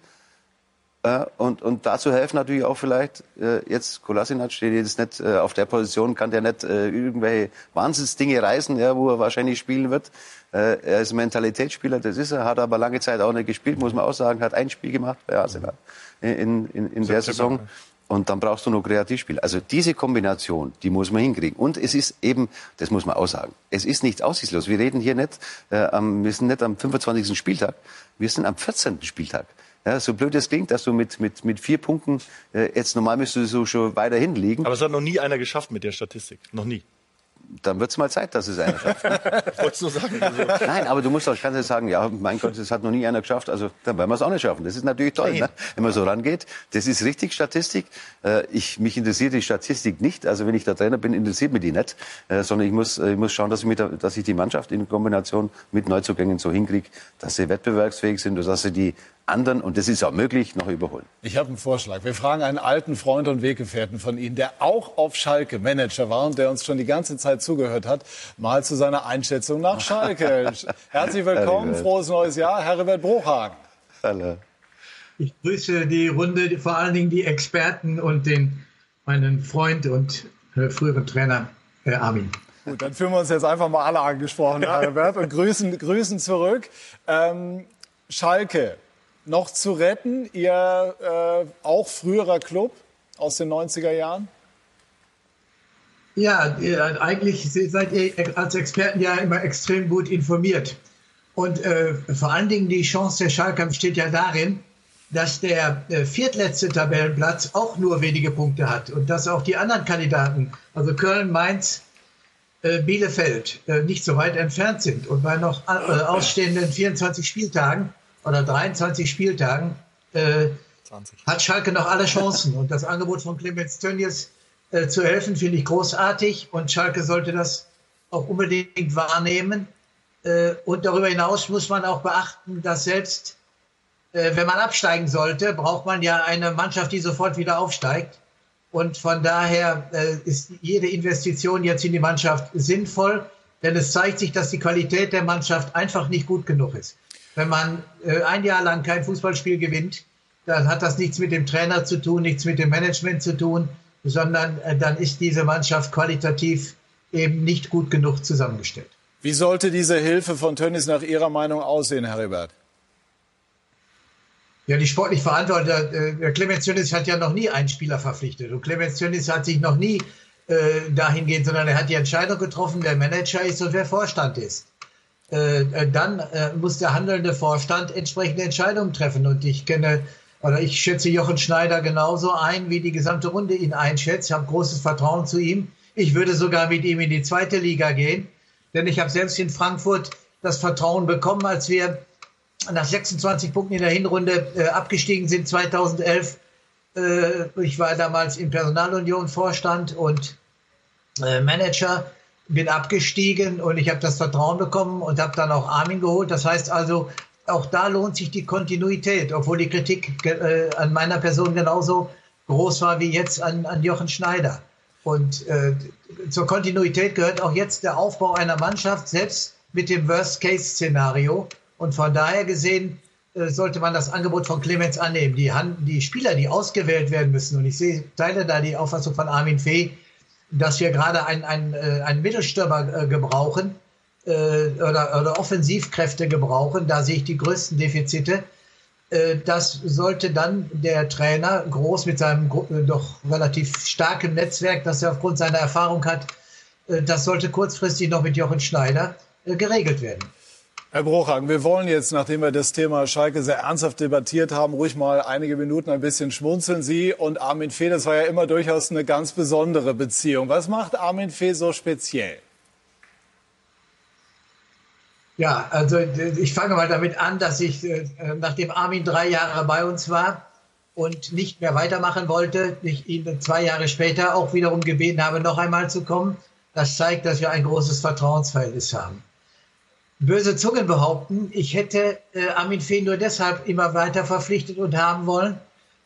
Speaker 3: Äh, und, und dazu helfen natürlich auch vielleicht, äh, jetzt Kolasinac steht jetzt nicht auf der Position, kann der nicht irgendwelche Wahnsinnsdinge reißen, ja, wo er wahrscheinlich spielen wird. Äh, er ist ein Mentalitätsspieler, das ist er, hat aber lange Zeit auch nicht gespielt, muss man auch sagen, hat ein Spiel gemacht bei Arsenal in, in, in der Saison. Und dann brauchst du noch Kreativspiel. Also diese Kombination, die muss man hinkriegen. Und es ist eben, das muss man auch sagen, es ist nicht aussichtslos. Wir reden hier nicht, äh, am, wir sind nicht am 25. Spieltag, wir sind am 14. Spieltag. Ja, so blöd es klingt, dass du mit, mit, mit vier Punkten, äh, jetzt normal müsstest du so schon weiter hinliegen.
Speaker 4: Aber es hat noch nie einer geschafft mit der Statistik. Noch nie.
Speaker 3: Dann wird's mal Zeit, dass es einer schafft.
Speaker 4: Ich wollte es nur sagen. Also,
Speaker 3: Nein, aber du musst auch kannst nicht sagen, ja, mein Gott, das hat noch nie einer geschafft, also dann werden wir es auch nicht schaffen. Das ist natürlich toll, ne? wenn man so rangeht. Das ist richtig Statistik. Äh, ich, mich interessiert die Statistik nicht. Also wenn ich der Trainer bin, interessiert mich die nicht, äh, sondern ich muss, äh, ich muss schauen, dass ich, der, dass ich die Mannschaft in Kombination mit Neuzugängen so hinkriege, dass sie wettbewerbsfähig sind und dass sie die anderen, und das ist auch möglich, noch überholen.
Speaker 1: Ich habe einen Vorschlag. Wir fragen einen alten Freund und Weggefährten von Ihnen, der auch auf Schalke Manager war und der uns schon die ganze Zeit zugehört hat, mal zu seiner Einschätzung nach Schalke. Herzlich willkommen, frohes neues Jahr, Herbert Bruchhagen.
Speaker 3: Hallo.
Speaker 6: Ich grüße die Runde, vor allen Dingen die Experten und den, meinen Freund und äh, früheren Trainer äh, Armin.
Speaker 1: Gut, dann fühlen wir uns jetzt einfach mal alle angesprochen, Herbert, und grüßen, grüßen zurück. Ähm, Schalke, noch zu retten, Ihr äh, auch früherer Club aus den 90er Jahren?
Speaker 6: Ja, ihr, eigentlich seid ihr als Experten ja immer extrem gut informiert. Und äh, vor allen Dingen die Chance der Schalke besteht ja darin, dass der äh, viertletzte Tabellenplatz auch nur wenige Punkte hat und dass auch die anderen Kandidaten, also Köln, Mainz, äh, Bielefeld, äh, nicht so weit entfernt sind. Und bei noch äh, ausstehenden 24 Spieltagen oder 23 Spieltagen äh, hat Schalke noch alle Chancen. Und das Angebot von Clemens Tönnies äh, zu helfen, finde ich großartig. Und Schalke sollte das auch unbedingt wahrnehmen. Äh, und darüber hinaus muss man auch beachten, dass selbst äh, wenn man absteigen sollte, braucht man ja eine Mannschaft, die sofort wieder aufsteigt. Und von daher äh, ist jede Investition jetzt in die Mannschaft sinnvoll, denn es zeigt sich, dass die Qualität der Mannschaft einfach nicht gut genug ist. Wenn man äh, ein Jahr lang kein Fußballspiel gewinnt, dann hat das nichts mit dem Trainer zu tun, nichts mit dem Management zu tun, sondern äh, dann ist diese Mannschaft qualitativ eben nicht gut genug zusammengestellt.
Speaker 1: Wie sollte diese Hilfe von Tönnies nach Ihrer Meinung aussehen, Herbert?
Speaker 6: Ja, die sportlich Verantwortliche, äh, der Clemens Tönnies hat ja noch nie einen Spieler verpflichtet. Und Clemens Tönnies hat sich noch nie äh, dahingehend, sondern er hat die Entscheidung getroffen, wer Manager ist und wer Vorstand ist. Äh, äh, dann äh, muss der handelnde Vorstand entsprechende Entscheidungen treffen. Und ich kenne, oder ich schätze Jochen Schneider genauso ein, wie die gesamte Runde ihn einschätzt. Ich habe großes Vertrauen zu ihm. Ich würde sogar mit ihm in die zweite Liga gehen. Denn ich habe selbst in Frankfurt das Vertrauen bekommen, als wir nach 26 Punkten in der Hinrunde äh, abgestiegen sind 2011. Äh, ich war damals in Personalunion Vorstand und äh, Manager, bin abgestiegen und ich habe das Vertrauen bekommen und habe dann auch Armin geholt. Das heißt also, auch da lohnt sich die Kontinuität, obwohl die Kritik äh, an meiner Person genauso groß war wie jetzt an, an Jochen Schneider. Und äh, zur Kontinuität gehört auch jetzt der Aufbau einer Mannschaft, selbst mit dem Worst-Case-Szenario. Und von daher gesehen äh, sollte man das Angebot von Clemens annehmen. Die, Han die Spieler, die ausgewählt werden müssen, und ich sehe, teile da die Auffassung von Armin Fee, dass wir gerade einen, einen, äh, einen Mittelstürmer äh, gebrauchen äh, oder, oder Offensivkräfte gebrauchen. Da sehe ich die größten Defizite. Das sollte dann der Trainer groß mit seinem doch relativ starken Netzwerk, das er aufgrund seiner Erfahrung hat, das sollte kurzfristig noch mit Jochen Schneider geregelt werden.
Speaker 1: Herr Bruchhagen, wir wollen jetzt, nachdem wir das Thema Schalke sehr ernsthaft debattiert haben, ruhig mal einige Minuten ein bisschen schmunzeln. Sie und Armin Fee, das war ja immer durchaus eine ganz besondere Beziehung. Was macht Armin Fee so speziell?
Speaker 6: Ja, also ich fange mal damit an, dass ich, äh, nachdem Armin drei Jahre bei uns war und nicht mehr weitermachen wollte, ich ihn zwei Jahre später auch wiederum gebeten habe, noch einmal zu kommen. Das zeigt, dass wir ein großes Vertrauensverhältnis haben. Böse Zungen behaupten, ich hätte äh, Armin Fee nur deshalb immer weiter verpflichtet und haben wollen,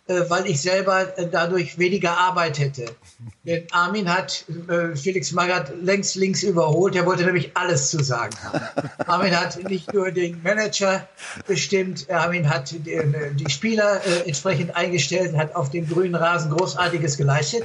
Speaker 6: äh, weil ich selber äh, dadurch weniger Arbeit hätte. Denn Armin hat äh, Felix Magath längst links überholt. Er wollte nämlich alles zu sagen haben. Armin hat nicht nur den Manager bestimmt, Armin hat die, äh, die Spieler äh, entsprechend eingestellt, hat auf dem grünen Rasen Großartiges geleistet.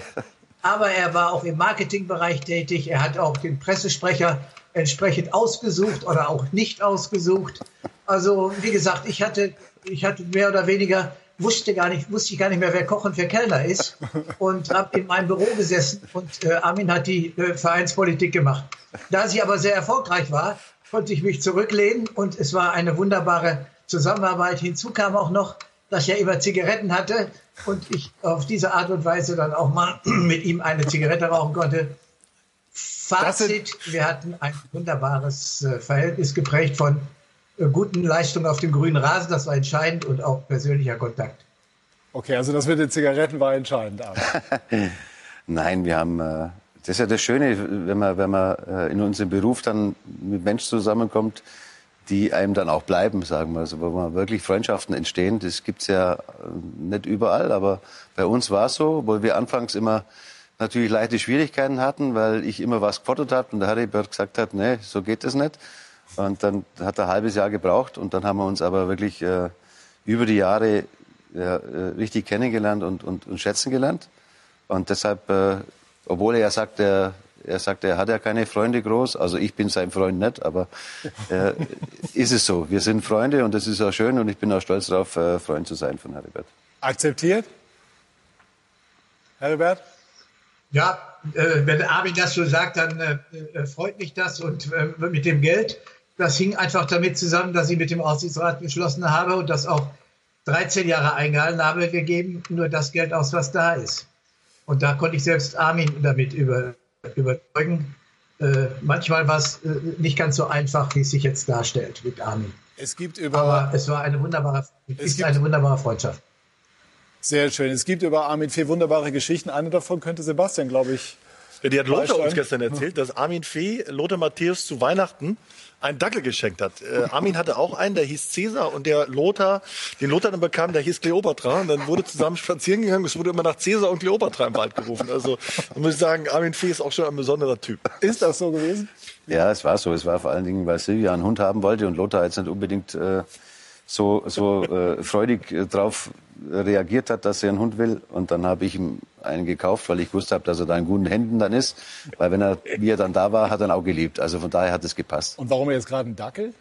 Speaker 6: Aber er war auch im Marketingbereich tätig. Er hat auch den Pressesprecher entsprechend ausgesucht oder auch nicht ausgesucht. Also wie gesagt, ich hatte, ich hatte mehr oder weniger wusste gar nicht, wusste ich gar nicht mehr, wer Koch und wer Kellner ist und habe in meinem Büro gesessen und äh, Armin hat die äh, Vereinspolitik gemacht. Da sie aber sehr erfolgreich war, konnte ich mich zurücklehnen und es war eine wunderbare Zusammenarbeit. Hinzu kam auch noch, dass er immer Zigaretten hatte und ich auf diese Art und Weise dann auch mal mit ihm eine Zigarette rauchen konnte. Fazit, wir hatten ein wunderbares äh, Verhältnis geprägt von äh, guten Leistungen auf dem grünen Rasen, das war entscheidend und auch persönlicher Kontakt.
Speaker 1: Okay, also das mit den Zigaretten war entscheidend. Aber.
Speaker 3: Nein, wir haben, äh, das ist ja das Schöne, wenn man, wenn man in unserem Beruf dann mit Menschen zusammenkommt, die einem dann auch bleiben, sagen wir, also wo man wirklich Freundschaften entstehen. Das gibt's ja äh, nicht überall, aber bei uns war es so, obwohl wir anfangs immer natürlich leichte Schwierigkeiten hatten, weil ich immer was gefordert habe und der Heribert gesagt hat, nee, so geht das nicht. Und dann hat er ein halbes Jahr gebraucht und dann haben wir uns aber wirklich äh, über die Jahre ja, äh, richtig kennengelernt und, und, und schätzen gelernt. Und deshalb, äh, obwohl er ja sagt, er, er sagt, er hat ja keine Freunde groß, also ich bin sein Freund nicht, aber äh, ist es so. Wir sind Freunde und das ist auch schön und ich bin auch stolz darauf, äh, Freund zu sein von Heribert.
Speaker 1: Akzeptiert? Heribert?
Speaker 6: Ja, äh, wenn Armin das so sagt, dann äh, äh, freut mich das. Und äh, mit dem Geld, das hing einfach damit zusammen, dass ich mit dem Aufsichtsrat beschlossen habe und das auch 13 Jahre eingehalten habe, wir geben nur das Geld aus, was da ist. Und da konnte ich selbst Armin damit über, überzeugen. Äh, manchmal war es äh, nicht ganz so einfach, wie es sich jetzt darstellt mit Armin.
Speaker 1: Es gibt über.
Speaker 6: Aber es war eine wunderbare, es ist
Speaker 1: gibt-
Speaker 6: eine wunderbare Freundschaft.
Speaker 1: Sehr schön. Es gibt über Armin vier wunderbare Geschichten. Eine davon könnte Sebastian, glaube ich.
Speaker 4: Ja, die hat Lothar uns gestern erzählt, dass Armin Fee Lothar Matthäus zu Weihnachten einen Dackel geschenkt hat. Äh, Armin hatte auch einen, der hieß Cäsar und der Lothar, den Lothar dann bekam, der hieß Kleopatra und dann wurde zusammen spazieren gegangen. Es wurde immer nach Cäsar und Kleopatra im Wald gerufen. Also da muss ich sagen, Armin Fee ist auch schon ein besonderer Typ.
Speaker 1: Ist das so gewesen?
Speaker 3: Ja, es war so. Es war vor allen Dingen, weil Silvia einen Hund haben wollte und Lothar jetzt nicht unbedingt äh, so, so äh, freudig äh, drauf reagiert hat, dass er einen Hund will. Und dann habe ich ihm einen gekauft, weil ich gewusst habe, dass er da in guten Händen dann ist. Weil wenn er, wie er dann da war, hat er ihn auch geliebt. Also von daher hat es gepasst.
Speaker 1: Und warum jetzt gerade ein Dackel?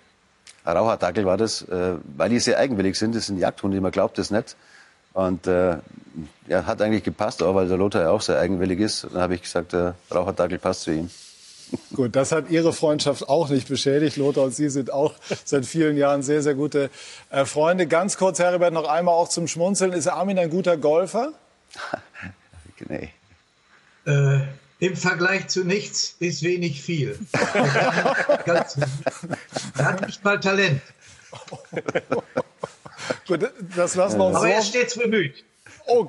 Speaker 3: Raucherdackel war das, äh, weil die sehr eigenwillig sind. Das sind Jagdhunde, man glaubt es nicht. Und äh, ja, hat eigentlich gepasst, auch weil der Lothar ja auch sehr eigenwillig ist. Dann habe ich gesagt, der Raucherdackel passt zu ihm.
Speaker 1: Gut, das hat Ihre Freundschaft auch nicht beschädigt. Lothar und Sie sind auch seit vielen Jahren sehr, sehr gute äh, Freunde. Ganz kurz, Heribert, noch einmal auch zum Schmunzeln. Ist Armin ein guter Golfer?
Speaker 3: Nee.
Speaker 6: Äh, Im Vergleich zu nichts ist wenig viel. Er hat nicht mal Talent,
Speaker 1: Gut, das lassen wir uns
Speaker 6: aber er ist
Speaker 1: so.
Speaker 6: stets bemüht.
Speaker 1: Oh,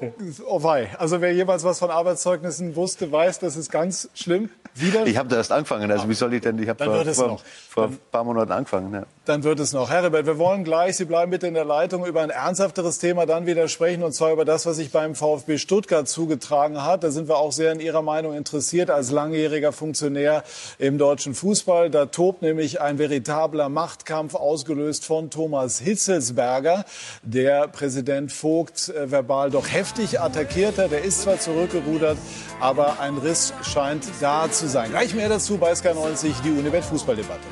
Speaker 1: oh wei. Also wer jemals was von Arbeitszeugnissen wusste, weiß, das ist ganz schlimm. Wieder
Speaker 3: Ich habe da erst angefangen. Also wie soll ich denn? Ich habe
Speaker 1: Dann
Speaker 3: vor,
Speaker 1: wird es
Speaker 3: vor,
Speaker 1: noch.
Speaker 3: vor ein paar Monaten angefangen. Ja.
Speaker 1: Dann wird es noch. Heribert, wir wollen gleich, Sie bleiben bitte in der Leitung, über ein ernsthafteres Thema dann wieder sprechen, und zwar über das, was sich beim VfB Stuttgart zugetragen hat. Da sind wir auch sehr in Ihrer Meinung interessiert als langjähriger Funktionär im deutschen Fußball. Da tobt nämlich ein veritabler Machtkampf, ausgelöst von Thomas Hitzelsberger, der Präsident Vogt äh, verbal doch heftig attackiert hat. Er ist zwar zurückgerudert, aber ein Riss scheint da zu sein. Gleich mehr dazu bei SK90, die Unibet Fußballdebatte.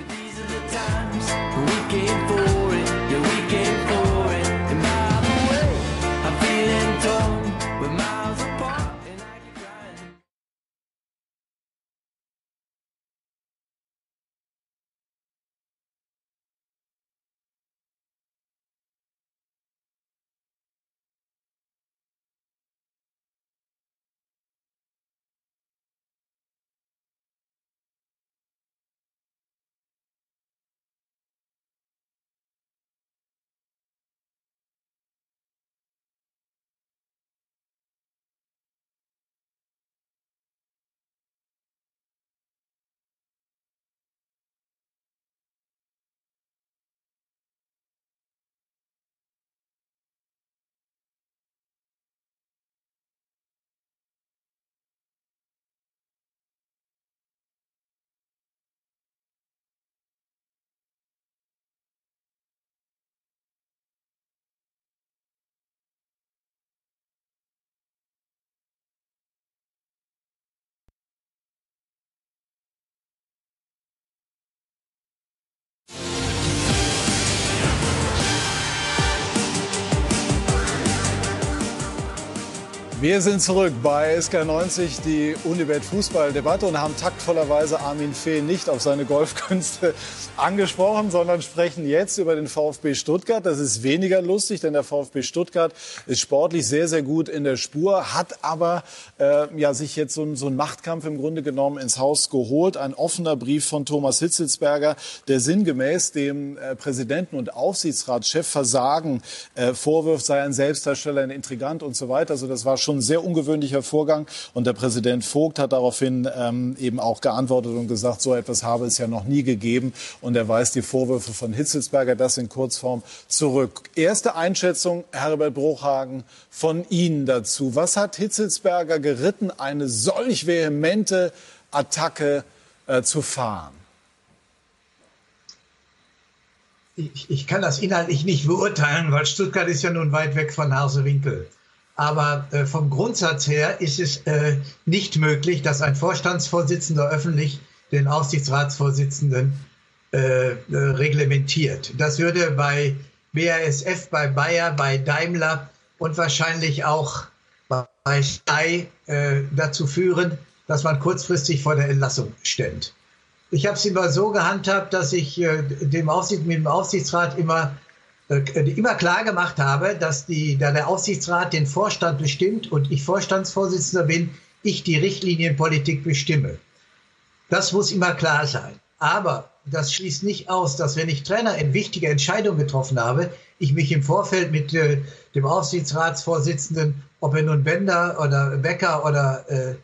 Speaker 1: Wir sind zurück bei SK90, die Unibet Fußballdebatte und haben taktvollerweise Armin Fee nicht auf seine Golfkünste angesprochen, sondern sprechen jetzt über den VfB Stuttgart. Das ist weniger lustig, denn der VfB Stuttgart ist sportlich sehr, sehr gut in der Spur, hat aber äh, ja, sich jetzt so, so einen Machtkampf im Grunde genommen ins Haus geholt. Ein offener Brief von Thomas Hitzelsberger, der sinngemäß dem äh, Präsidenten und Aufsichtsratschef Versagen äh, vorwirft, sei ein Selbstdarsteller, ein Intrigant und so weiter. Also das war schon ein sehr ungewöhnlicher Vorgang. Und der Präsident Vogt hat daraufhin ähm, eben auch geantwortet und gesagt, so etwas habe es ja noch nie gegeben. Und er weist die Vorwürfe von Hitzelsberger, das in Kurzform, zurück. Erste Einschätzung, Herbert Bruchhagen, von Ihnen dazu. Was hat Hitzelsberger geritten, eine solch vehemente Attacke äh, zu fahren?
Speaker 6: Ich, ich kann das inhaltlich nicht beurteilen, weil Stuttgart ist ja nun weit weg von Hausewinkel. Aber äh, vom Grundsatz her ist es äh, nicht möglich, dass ein Vorstandsvorsitzender öffentlich den Aufsichtsratsvorsitzenden äh, äh, reglementiert. Das würde bei BASF, bei Bayer, bei Daimler und wahrscheinlich auch bei Stey äh, dazu führen, dass man kurzfristig vor der Entlassung stellt. Ich habe es immer so gehandhabt, dass ich äh, dem Aufsicht, mit dem Aufsichtsrat immer immer klar gemacht habe, dass die, da der Aufsichtsrat den Vorstand bestimmt und ich Vorstandsvorsitzender bin, ich die Richtlinienpolitik bestimme. Das muss immer klar sein. Aber das schließt nicht aus, dass wenn ich Trainer in wichtige Entscheidungen getroffen habe, ich mich im Vorfeld mit äh, dem Aufsichtsratsvorsitzenden, ob er nun Bender oder Becker oder äh,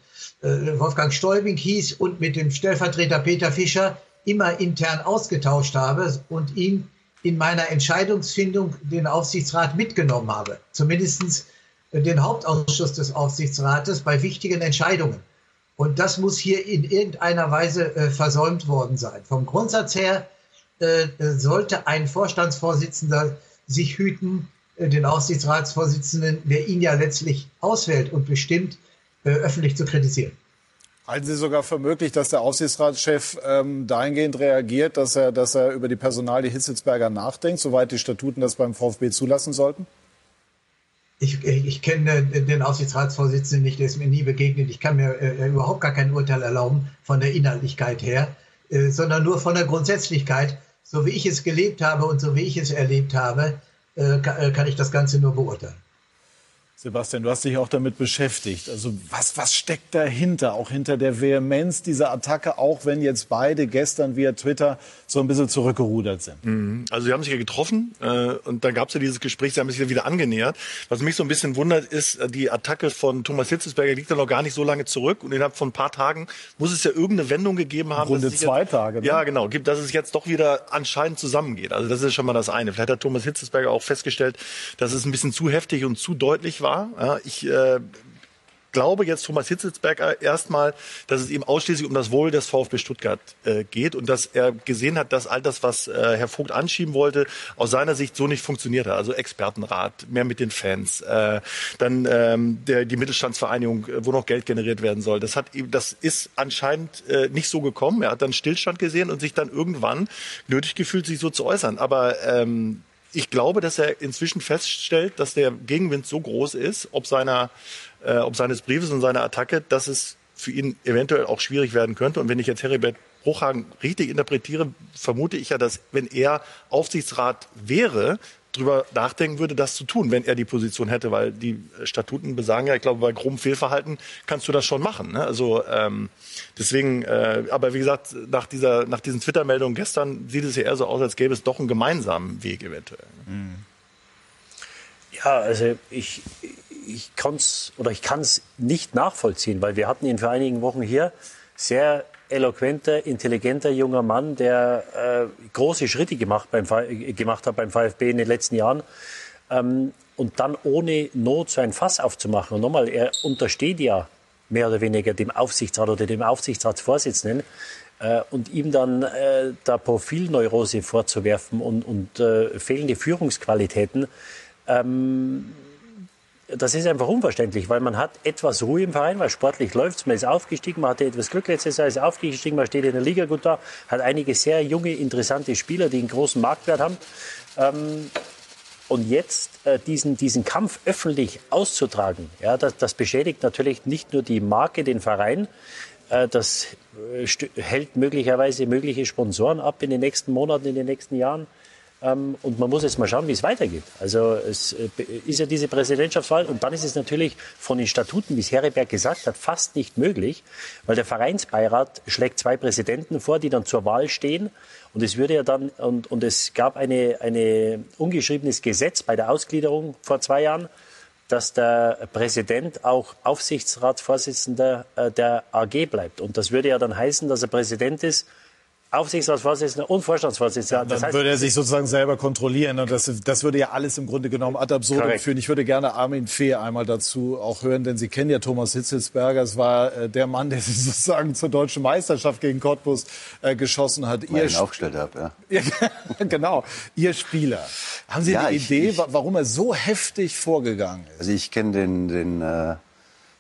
Speaker 6: äh, Wolfgang Stäubing hieß und mit dem Stellvertreter Peter Fischer immer intern ausgetauscht habe und ihn in meiner Entscheidungsfindung den Aufsichtsrat mitgenommen habe. Zumindest den Hauptausschuss des Aufsichtsrates bei wichtigen Entscheidungen. Und das muss hier in irgendeiner Weise äh, versäumt worden sein. Vom Grundsatz her äh, sollte ein Vorstandsvorsitzender sich hüten, äh, den Aufsichtsratsvorsitzenden, der ihn ja letztlich auswählt und bestimmt, äh, öffentlich zu kritisieren.
Speaker 1: Halten Sie sogar für möglich, dass der Aufsichtsratschef ähm, dahingehend reagiert, dass er, dass er über die Personalie Hitzelsberger nachdenkt, soweit die Statuten das beim VfB zulassen sollten?
Speaker 6: Ich, ich kenne den Aufsichtsratsvorsitzenden nicht, der ist mir nie begegnet. Ich kann mir äh, überhaupt gar kein Urteil erlauben von der Inhaltlichkeit her, äh, sondern nur von der Grundsätzlichkeit. So wie ich es gelebt habe und so wie ich es erlebt habe, äh, äh, kann ich das Ganze nur beurteilen.
Speaker 1: Sebastian, du hast dich auch damit beschäftigt. Also was, was steckt dahinter, auch hinter der Vehemenz dieser Attacke, auch wenn jetzt beide gestern via Twitter so ein bisschen zurückgerudert sind?
Speaker 4: Mhm. Also sie haben sich ja getroffen äh, und dann gab es ja dieses Gespräch, sie haben sich ja wieder angenähert. Was mich so ein bisschen wundert, ist, äh, die Attacke von Thomas Hitzelsberger liegt ja noch gar nicht so lange zurück und innerhalb von ein paar Tagen muss es ja irgendeine Wendung gegeben haben.
Speaker 1: Runde zwei
Speaker 4: jetzt,
Speaker 1: Tage, ne?
Speaker 4: Ja, genau, gibt, dass es jetzt doch wieder anscheinend zusammengeht. Also das ist schon mal das eine. Vielleicht hat Thomas Hitzelsberger auch festgestellt, dass es ein bisschen zu heftig und zu deutlich war. Ja, ich äh, glaube jetzt Thomas Hitzelsberger erstmal, dass es ihm ausschließlich um das Wohl des VfB Stuttgart äh, geht und dass er gesehen hat, dass all das, was äh, Herr Vogt anschieben wollte, aus seiner Sicht so nicht funktioniert hat. Also Expertenrat, mehr mit den Fans, äh, dann ähm, der, die Mittelstandsvereinigung, äh, wo noch Geld generiert werden soll. Das hat das ist anscheinend äh, nicht so gekommen. Er hat dann Stillstand gesehen und sich dann irgendwann nötig gefühlt, sich so zu äußern. Aber ähm, ich glaube, dass er inzwischen feststellt, dass der Gegenwind so groß ist, ob seiner, äh, ob seines Briefes und seiner Attacke, dass es für ihn eventuell auch schwierig werden könnte. Und wenn ich jetzt Heribert Bruchhagen richtig interpretiere, vermute ich ja, dass wenn er Aufsichtsrat wäre, drüber nachdenken würde, das zu tun, wenn er die Position hätte, weil die Statuten besagen ja, ich glaube, bei grobem Fehlverhalten kannst du das schon machen. Ne? Also ähm, deswegen, äh, aber wie gesagt, nach dieser, nach diesen Twitter-Meldungen gestern sieht es ja eher so aus, als gäbe es doch einen gemeinsamen Weg eventuell.
Speaker 5: Ja, also ich, ich kann oder ich kann es nicht nachvollziehen, weil wir hatten ihn vor einigen Wochen hier. Sehr eloquenter, intelligenter junger Mann, der äh, große Schritte gemacht, beim, gemacht hat beim VfB in den letzten Jahren. Ähm, und dann ohne Not so ein Fass aufzumachen. Und nochmal, er untersteht ja mehr oder weniger dem Aufsichtsrat oder dem Aufsichtsratsvorsitzenden. Äh, und ihm dann äh, da Profilneurose vorzuwerfen und, und äh, fehlende Führungsqualitäten, das ist einfach unverständlich, weil man hat etwas Ruhe im Verein, weil sportlich läuft man ist aufgestiegen, man hatte etwas Glück letztes Jahr, ist aufgestiegen, man steht in der Liga gut da, hat einige sehr junge, interessante Spieler, die einen großen Marktwert haben. Ähm, Und jetzt äh, diesen, diesen Kampf öffentlich auszutragen, ja, das, das beschädigt natürlich nicht nur die Marke, den Verein, äh, das äh, hält möglicherweise mögliche Sponsoren ab in den nächsten Monaten, in den nächsten Jahren. Ähm, und man muss jetzt mal schauen, wie es weitergeht. Also es äh, ist ja diese Präsidentschaftswahl und dann ist es natürlich von den Statuten, wie es Herreberg gesagt hat, fast nicht möglich, weil der Vereinsbeirat schlägt zwei Präsidenten vor, die dann zur Wahl stehen. Und es würde ja dann, und, und es gab eine, eine ungeschriebenes Gesetz bei der Ausgliederung vor zwei Jahren, dass der Präsident auch Aufsichtsratsvorsitzender äh, der AG bleibt. Und das würde ja dann heißen, dass er Präsident ist, Aufsichtsratsvorsitzender und Vorstandsvorsitzender.
Speaker 1: Dann
Speaker 5: Das heißt,
Speaker 1: würde er sich sozusagen selber kontrollieren. Und das, das würde ja alles im Grunde genommen ad absurdum
Speaker 5: Korrekt.
Speaker 1: führen. Ich würde gerne Armin Fee einmal dazu auch hören, denn Sie kennen ja Thomas Hitzelsberger. Es war äh, der Mann, der sich sozusagen zur deutschen Meisterschaft gegen Cottbus äh, geschossen hat.
Speaker 3: Weil
Speaker 1: Ihr
Speaker 3: ich ihn aufgestellt habe. Ja.
Speaker 1: Genau. Ihr Spieler. Haben Sie
Speaker 3: Ja,
Speaker 1: eine
Speaker 3: ich-
Speaker 1: Idee,
Speaker 3: ich-
Speaker 1: wa- warum er so heftig vorgegangen ist?
Speaker 3: Also ich kenne den, den äh,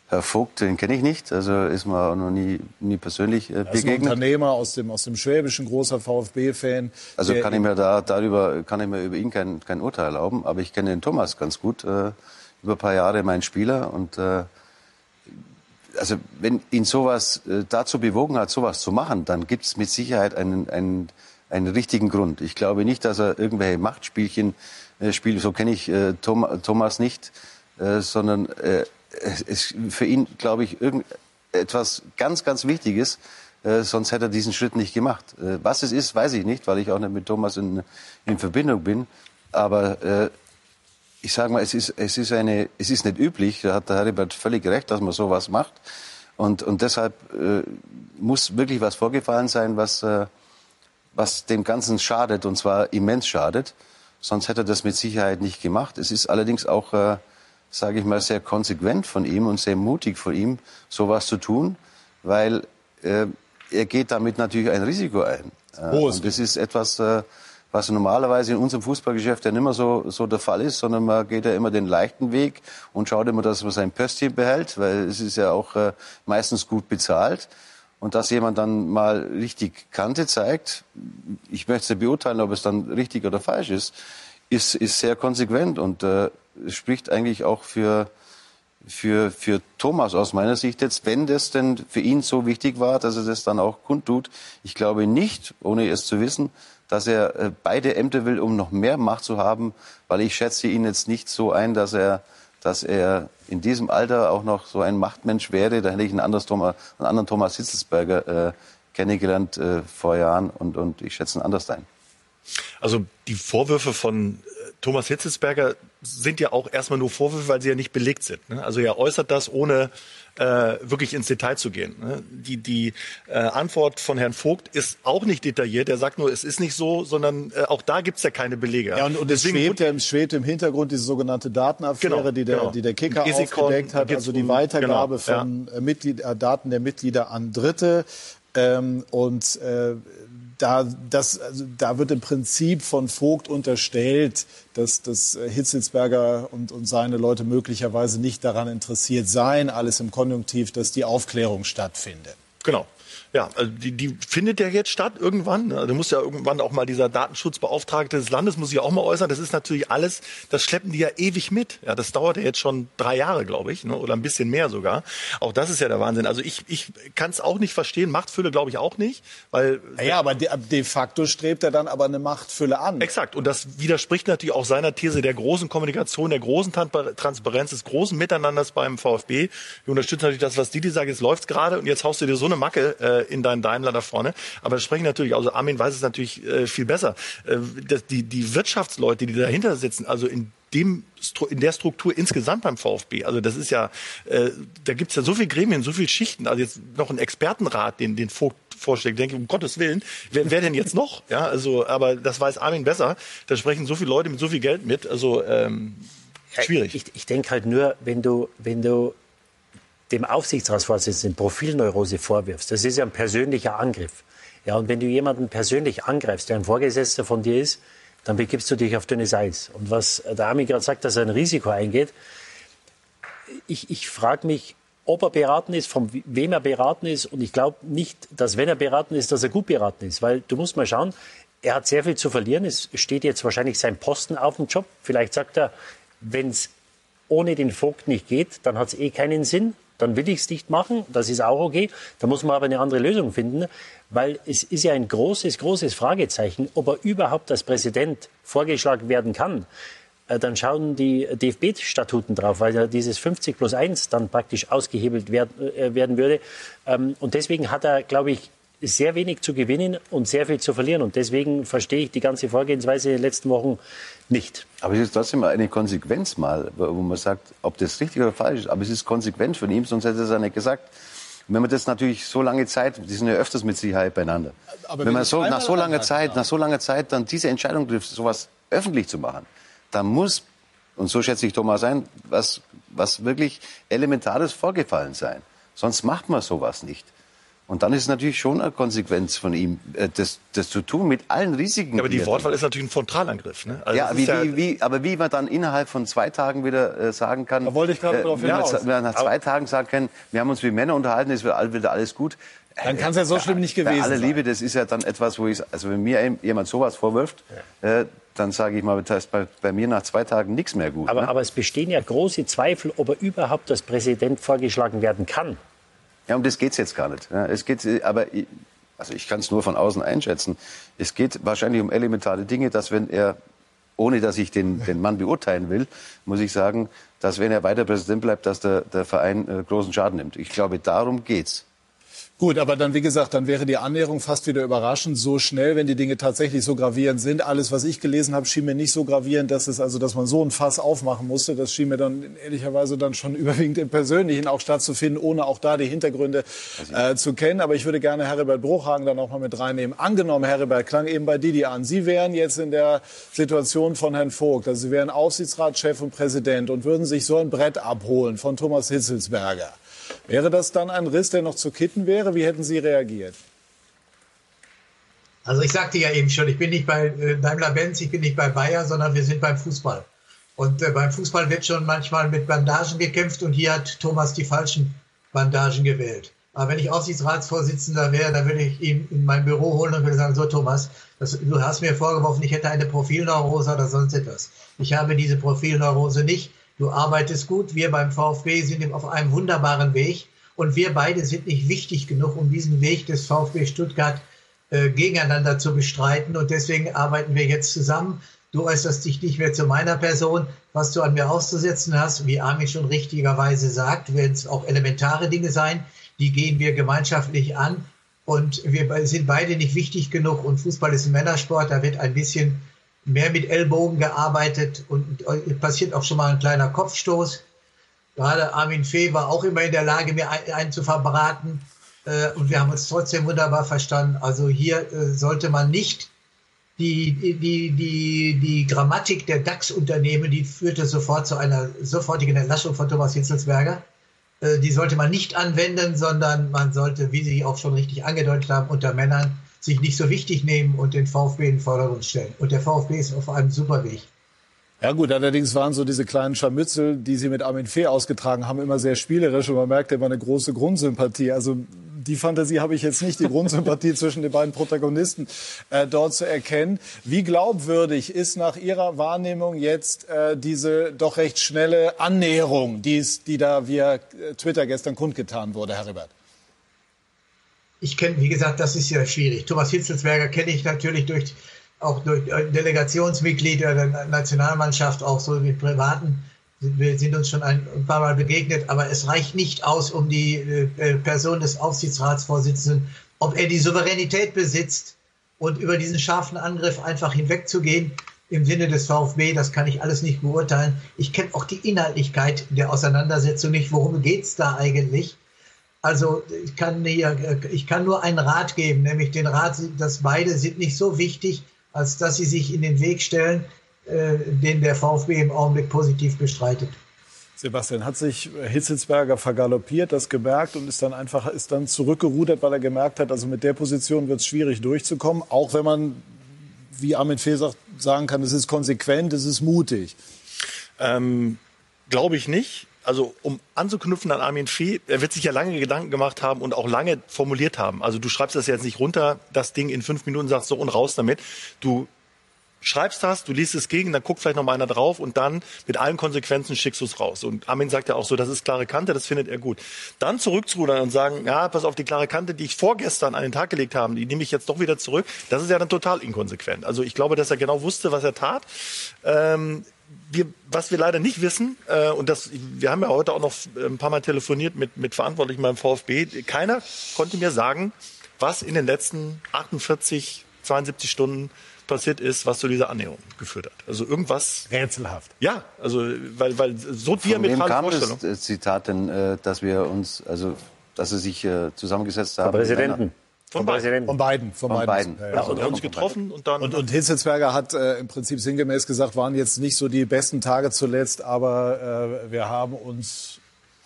Speaker 3: Herr Vogt, den kenne ich nicht. Also ist mir auch noch nie, nie persönlich äh,
Speaker 1: Er ist ein
Speaker 3: begegnet.
Speaker 1: Unternehmer aus dem, aus dem Schwäbischen, großer VfB-Fan.
Speaker 3: Also kann ich mir da darüber kann ich mir über ihn kein, kein Urteil erlauben. Aber ich kenne den Thomas ganz gut. Äh, über ein paar Jahre mein Spieler und äh, also wenn ihn sowas äh, dazu bewogen hat, sowas zu machen, dann gibt es mit Sicherheit einen, einen, einen richtigen Grund. Ich glaube nicht, dass er irgendwelche Machtspielchen äh, spielt. So kenne ich äh, Thomas nicht, äh, sondern äh, es ist für ihn, glaube ich, irgendetwas ganz, ganz Wichtiges. Äh, sonst hätte er diesen Schritt nicht gemacht. Äh, was es ist, weiß ich nicht, weil ich auch nicht mit Thomas in, in Verbindung bin. Aber äh, ich sage mal, es ist, es ist eine, es ist nicht üblich, da hat der Heribert völlig recht, dass man sowas macht. Und, und deshalb äh, muss wirklich was vorgefallen sein, was, äh, was dem Ganzen schadet, und zwar immens schadet. Sonst hätte er das mit Sicherheit nicht gemacht. Es ist allerdings auch, äh, sage ich mal, sehr konsequent von ihm und sehr mutig von ihm, sowas zu tun, weil äh, er geht damit natürlich ein Risiko ein. Äh, und das ist etwas, äh, was normalerweise in unserem Fußballgeschäft ja nicht mehr so, so der Fall ist, sondern man geht ja immer den leichten Weg und schaut immer, dass man sein Pöstchen behält, weil es ist ja auch äh, meistens gut bezahlt. Und dass jemand dann mal richtig Kante zeigt, ich möchte beurteilen, ob es dann richtig oder falsch ist, ist, ist sehr konsequent und äh, spricht eigentlich auch für, für, für Thomas aus meiner Sicht jetzt, wenn das denn für ihn so wichtig war, dass er das dann auch kundtut. Ich glaube nicht, ohne es zu wissen, dass er äh, beide Ämter will, um noch mehr Macht zu haben, weil ich schätze ihn jetzt nicht so ein, dass er, dass er in diesem Alter auch noch so ein Machtmensch wäre. Da hätte ich einen, anderes Thomas, einen anderen Thomas Hitzelsberger äh, kennengelernt äh, vor Jahren und, und ich schätze ihn anders ein.
Speaker 4: Also die Vorwürfe von Thomas Hitzelsberger sind ja auch erstmal nur Vorwürfe, weil sie ja nicht belegt sind. Ne? Also er äußert das, ohne äh, wirklich ins Detail zu gehen. Ne? Die, die äh, Antwort von Herrn Vogt ist auch nicht detailliert. Er sagt nur, es ist nicht so, sondern äh, auch da gibt's ja keine Belege.
Speaker 1: Ja, und, und es schwebt, ja, im- schwebt im Hintergrund diese sogenannte Datenaffäre,
Speaker 4: Genau,
Speaker 1: die, der,
Speaker 4: genau.
Speaker 1: die der Kicker
Speaker 4: Gesikon,
Speaker 1: aufgedeckt hat, also die
Speaker 4: um-
Speaker 1: Weitergabe
Speaker 4: genau,
Speaker 1: von äh, Mitglied, äh, Daten der Mitglieder an Dritte. Ähm, und äh, da, das, also, da wird im Prinzip von Vogt unterstellt, dass, dass äh, Hitzelsberger und, und seine Leute möglicherweise nicht daran interessiert seien, alles im Konjunktiv, dass die Aufklärung stattfindet.
Speaker 4: Genau. Ja, also die, die findet ja jetzt statt irgendwann. ne? Da muss ja irgendwann auch mal dieser Datenschutzbeauftragte des Landes muss sich auch mal äußern. Das ist natürlich alles, das schleppen die ja ewig mit. Ja, das dauert ja jetzt schon drei Jahre, glaube ich, ne? oder ein bisschen mehr sogar. Auch das ist ja der Wahnsinn. Also ich, ich kann es auch nicht verstehen. Machtfülle glaube ich auch nicht, weil
Speaker 1: Ja, aber de, de facto strebt er dann aber eine Machtfülle an.
Speaker 4: Exakt. Und das widerspricht natürlich auch seiner These der großen Kommunikation, der großen Tran- Transparenz, des großen Miteinanders beim VfB. Wir unterstützen natürlich das, was Didi sagt, jetzt läuft's gerade und jetzt haust du dir so eine Macke äh, in deinen Daimler da vorne. Aber das sprechen natürlich, also Armin weiß es natürlich äh, viel besser. Äh, das, die, die Wirtschaftsleute, die dahinter sitzen, also in dem in der Struktur insgesamt beim VfB. Also das ist ja, äh, da gibt's ja so viele Gremien, so viele Schichten. Also jetzt noch ein Expertenrat, den den Vogt vorschlägt, denke ich, um Gottes Willen, wer, wer denn jetzt noch? Ja, also, aber das weiß Armin besser. Da sprechen so viele Leute mit so viel Geld mit. Also ähm, schwierig.
Speaker 5: Ich, ich denke halt nur, wenn du, wenn du dem Aufsichtsratsvorsitzenden Profilneurose vorwirfst, das ist ja ein persönlicher Angriff. Ja, und wenn du jemanden persönlich angreifst, der ein Vorgesetzter von dir ist, dann begibst du dich auf dünnes Eis. Und was der Armin gerade sagt, dass er ein Risiko eingeht, ich, ich frage mich, ob er beraten ist, von wem er beraten ist. Und ich glaube nicht, dass wenn er beraten ist, dass er gut beraten ist. Weil du musst mal schauen, er hat sehr viel zu verlieren. Es steht jetzt wahrscheinlich sein Posten auf dem Job. Vielleicht sagt er, wenn es ohne den Vogt nicht geht, dann hat es eh keinen Sinn. Dann will ich es nicht machen. Das ist auch okay. Da muss man aber eine andere Lösung finden, weil es ist ja ein großes, großes Fragezeichen, ob er überhaupt als Präsident vorgeschlagen werden kann. Äh, Dann schauen die DFB-Statuten drauf, weil ja dieses 50 plus 1 dann praktisch ausgehebelt werden, äh, werden würde. Ähm, Und deswegen hat er, glaube ich, sehr wenig zu gewinnen und sehr viel zu verlieren. Und deswegen verstehe ich die ganze Vorgehensweise in den letzten Wochen nicht.
Speaker 3: Aber es ist trotzdem eine Konsequenz mal, wo man sagt, ob das richtig oder falsch ist. Aber es ist konsequent von ihm, sonst hätte er es ja nicht gesagt. Und wenn man das natürlich so lange Zeit, die sind ja öfters mit Sicherheit beieinander.
Speaker 1: Aber
Speaker 3: wenn man so, nach so langer Zeit, nach so langer Zeit dann diese Entscheidung trifft, sowas öffentlich zu machen, dann muss, und so schätze ich Thomas ein, was, was wirklich Elementares vorgefallen sein. Sonst macht man sowas nicht. Und dann ist es natürlich schon eine Konsequenz von ihm, äh, das, das zu tun mit allen Risiken.
Speaker 4: Ja, aber die Wortwahl ist natürlich ein Frontalangriff. Ne? Also
Speaker 3: ja, wie,
Speaker 4: ist ja,
Speaker 3: wie, wie, aber wie man dann innerhalb von zwei Tagen wieder äh, sagen kann.
Speaker 1: Da wollte ich gerade drauf
Speaker 3: wenn man,
Speaker 1: hinaus.
Speaker 3: wenn man nach zwei Tagen sagen kann, wir haben uns wie Männer unterhalten, es wird all- wieder alles gut.
Speaker 1: Dann kann's ja so schlimm nicht gewesen
Speaker 3: aller
Speaker 1: sein.
Speaker 3: Liebe, das ist ja dann etwas, wo ich, also wenn mir jemand sowas vorwirft, äh, dann sage ich mal, das ist bei, bei mir nach zwei Tagen nichts mehr gut.
Speaker 5: Aber,
Speaker 3: ne?
Speaker 5: aber es bestehen ja große Zweifel, ob er überhaupt als Präsident vorgeschlagen werden kann.
Speaker 3: Ja, um das geht's jetzt gar nicht. Ja, es geht, aber also ich kann es nur von außen einschätzen. Es geht wahrscheinlich um elementare Dinge, dass wenn er, ohne dass ich den, den Mann beurteilen will, muss ich sagen, dass wenn er weiter Präsident bleibt, dass der, der Verein äh, großen Schaden nimmt. Ich glaube, darum geht's.
Speaker 1: Gut, aber dann, wie gesagt, dann wäre die Annäherung fast wieder überraschend, so schnell, wenn die Dinge tatsächlich so gravierend sind. Alles, was ich gelesen habe, schien mir nicht so gravierend, dass es also, dass man so ein Fass aufmachen musste. Das schien mir dann ehrlicherweise dann schon überwiegend im Persönlichen auch stattzufinden, ohne auch da die Hintergründe äh, zu kennen. Aber ich würde gerne Heribert Bruchhagen dann auch mal mit reinnehmen. Angenommen, Heribert, klang eben bei Didi an. Sie wären jetzt in der Situation von Herrn Vogt. Also Sie wären Aufsichtsratschef und Präsident und würden sich so ein Brett abholen von Thomas Hitzelsberger. Wäre das dann ein Riss, der noch zu kitten wäre? Wie hätten Sie reagiert?
Speaker 6: Also ich sagte ja eben schon, ich bin nicht bei äh, Daimler-Benz, ich bin nicht bei Bayer, sondern wir sind beim Fußball. Und äh, beim Fußball wird schon manchmal mit Bandagen gekämpft und hier hat Thomas die falschen Bandagen gewählt. Aber wenn ich Aufsichtsratsvorsitzender wäre, dann würde ich ihn in mein Büro holen und würde sagen, so Thomas, das, du hast mir vorgeworfen, ich hätte eine Profilneurose oder sonst etwas. Ich habe diese Profilneurose nicht. Du arbeitest gut. Wir beim VfB sind auf einem wunderbaren Weg. Und wir beide sind nicht wichtig genug, um diesen Weg des VfB Stuttgart äh, gegeneinander zu bestreiten. Und deswegen arbeiten wir jetzt zusammen. Du äußerst dich nicht mehr zu meiner Person. Was du an mir auszusetzen hast, wie Armin schon richtigerweise sagt, werden es auch elementare Dinge sein. Die gehen wir gemeinschaftlich an. Und wir sind beide nicht wichtig genug. Und Fußball ist ein Männersport. Da wird ein bisschen mehr mit Ellbogen gearbeitet und passiert auch schon mal ein kleiner Kopfstoß. Gerade Armin Fee war auch immer in der Lage, mir ein- einen zu verbraten. Äh, Und wir haben uns trotzdem wunderbar verstanden. Also hier äh, sollte man nicht die, die, die, die Grammatik der DAX-Unternehmen, die führte sofort zu einer sofortigen Entlassung von Thomas Hitzelsberger. Äh, Die sollte man nicht anwenden, sondern man sollte, wie Sie auch schon richtig angedeutet haben, unter Männern sich nicht so wichtig nehmen und den VfB in den Vordergrund stellen. Und der VfB ist auf einem super Weg.
Speaker 1: Ja gut, allerdings waren so diese kleinen Scharmützel, die Sie mit Armin Fee ausgetragen haben, immer sehr spielerisch und man merkte immer eine große Grundsympathie. Also die Fantasie habe ich jetzt nicht, die Grundsympathie zwischen den beiden Protagonisten äh, dort zu erkennen. Wie glaubwürdig ist nach Ihrer Wahrnehmung jetzt äh, diese doch recht schnelle Annäherung, die, es- die da via äh, Twitter gestern kundgetan wurde, Herr Ribert?
Speaker 6: Ich kenne, wie gesagt, das ist ja schwierig. Thomas Hitzelsberger kenne ich natürlich durch, auch durch äh, Delegationsmitglieder der Nationalmannschaft, auch so mit Privaten. Wir sind uns schon ein, paar Mal begegnet, aber es reicht nicht aus, um die äh, Person des Aufsichtsratsvorsitzenden, ob er die Souveränität besitzt und über diesen scharfen Angriff einfach hinwegzugehen im Sinne des VfB, das kann ich alles nicht beurteilen. Ich kenne auch die Inhaltlichkeit der Auseinandersetzung nicht. Worum geht's da eigentlich? Also ich kann, hier, ich kann nur einen Rat geben, nämlich den Rat, dass beide sind nicht so wichtig, als dass sie sich in den Weg stellen, äh, den der VfB im Augenblick positiv bestreitet.
Speaker 1: Sebastian, hat sich Hitzelsberger vergaloppiert, das gemerkt und ist dann einfach ist dann zurückgerudert, weil er gemerkt hat, also mit der Position wird es schwierig durchzukommen, auch wenn man, wie Armin Fee sagt, sagen kann, es ist konsequent, es ist mutig.
Speaker 4: Ähm, Glaube ich nicht. Also um anzuknüpfen an Armin Fee, er wird sich ja lange Gedanken gemacht haben und auch lange formuliert haben. Also du schreibst das jetzt nicht runter, das Ding in fünf Minuten sagst so und raus damit. Du schreibst das, du liest es gegen, dann guckt vielleicht noch mal einer drauf und dann mit allen Konsequenzen schickst du es raus. Und Armin sagt ja auch so, das ist klare Kante, das findet er gut. Dann zurückzurudern und sagen, ja, pass auf, die klare Kante, die ich vorgestern an den Tag gelegt habe, die nehme ich jetzt doch wieder zurück. Das ist ja dann total inkonsequent. Also ich glaube, dass er genau wusste, was er tat. Ähm, wir, was wir leider nicht wissen, äh, und das, wir haben ja heute auch noch ein paar Mal telefoniert mit, mit Verantwortlichen beim VfB, keiner konnte mir sagen, was in den letzten 48, 72 Stunden passiert ist, was zu dieser Annäherung geführt hat. Also irgendwas.
Speaker 1: Rätselhaft.
Speaker 4: Ja, also weil, weil so
Speaker 3: Von wem
Speaker 4: diametrale
Speaker 3: kam das
Speaker 4: Vorstellung.
Speaker 3: äh, Zitat denn, äh, dass wir uns, also dass sie sich äh, zusammengesetzt haben?
Speaker 5: Vom Präsidenten.
Speaker 4: Von
Speaker 5: Vom
Speaker 4: beiden.
Speaker 5: Präsidenten.
Speaker 1: Von beiden. Von,
Speaker 3: Von
Speaker 1: beiden.
Speaker 3: beiden.
Speaker 1: Ja,
Speaker 4: Ja, und wir haben uns getroffen und dann.
Speaker 1: Und, und Hitzelsberger hat äh, im Prinzip sinngemäß gesagt, waren jetzt nicht so die besten Tage zuletzt, aber äh, wir haben uns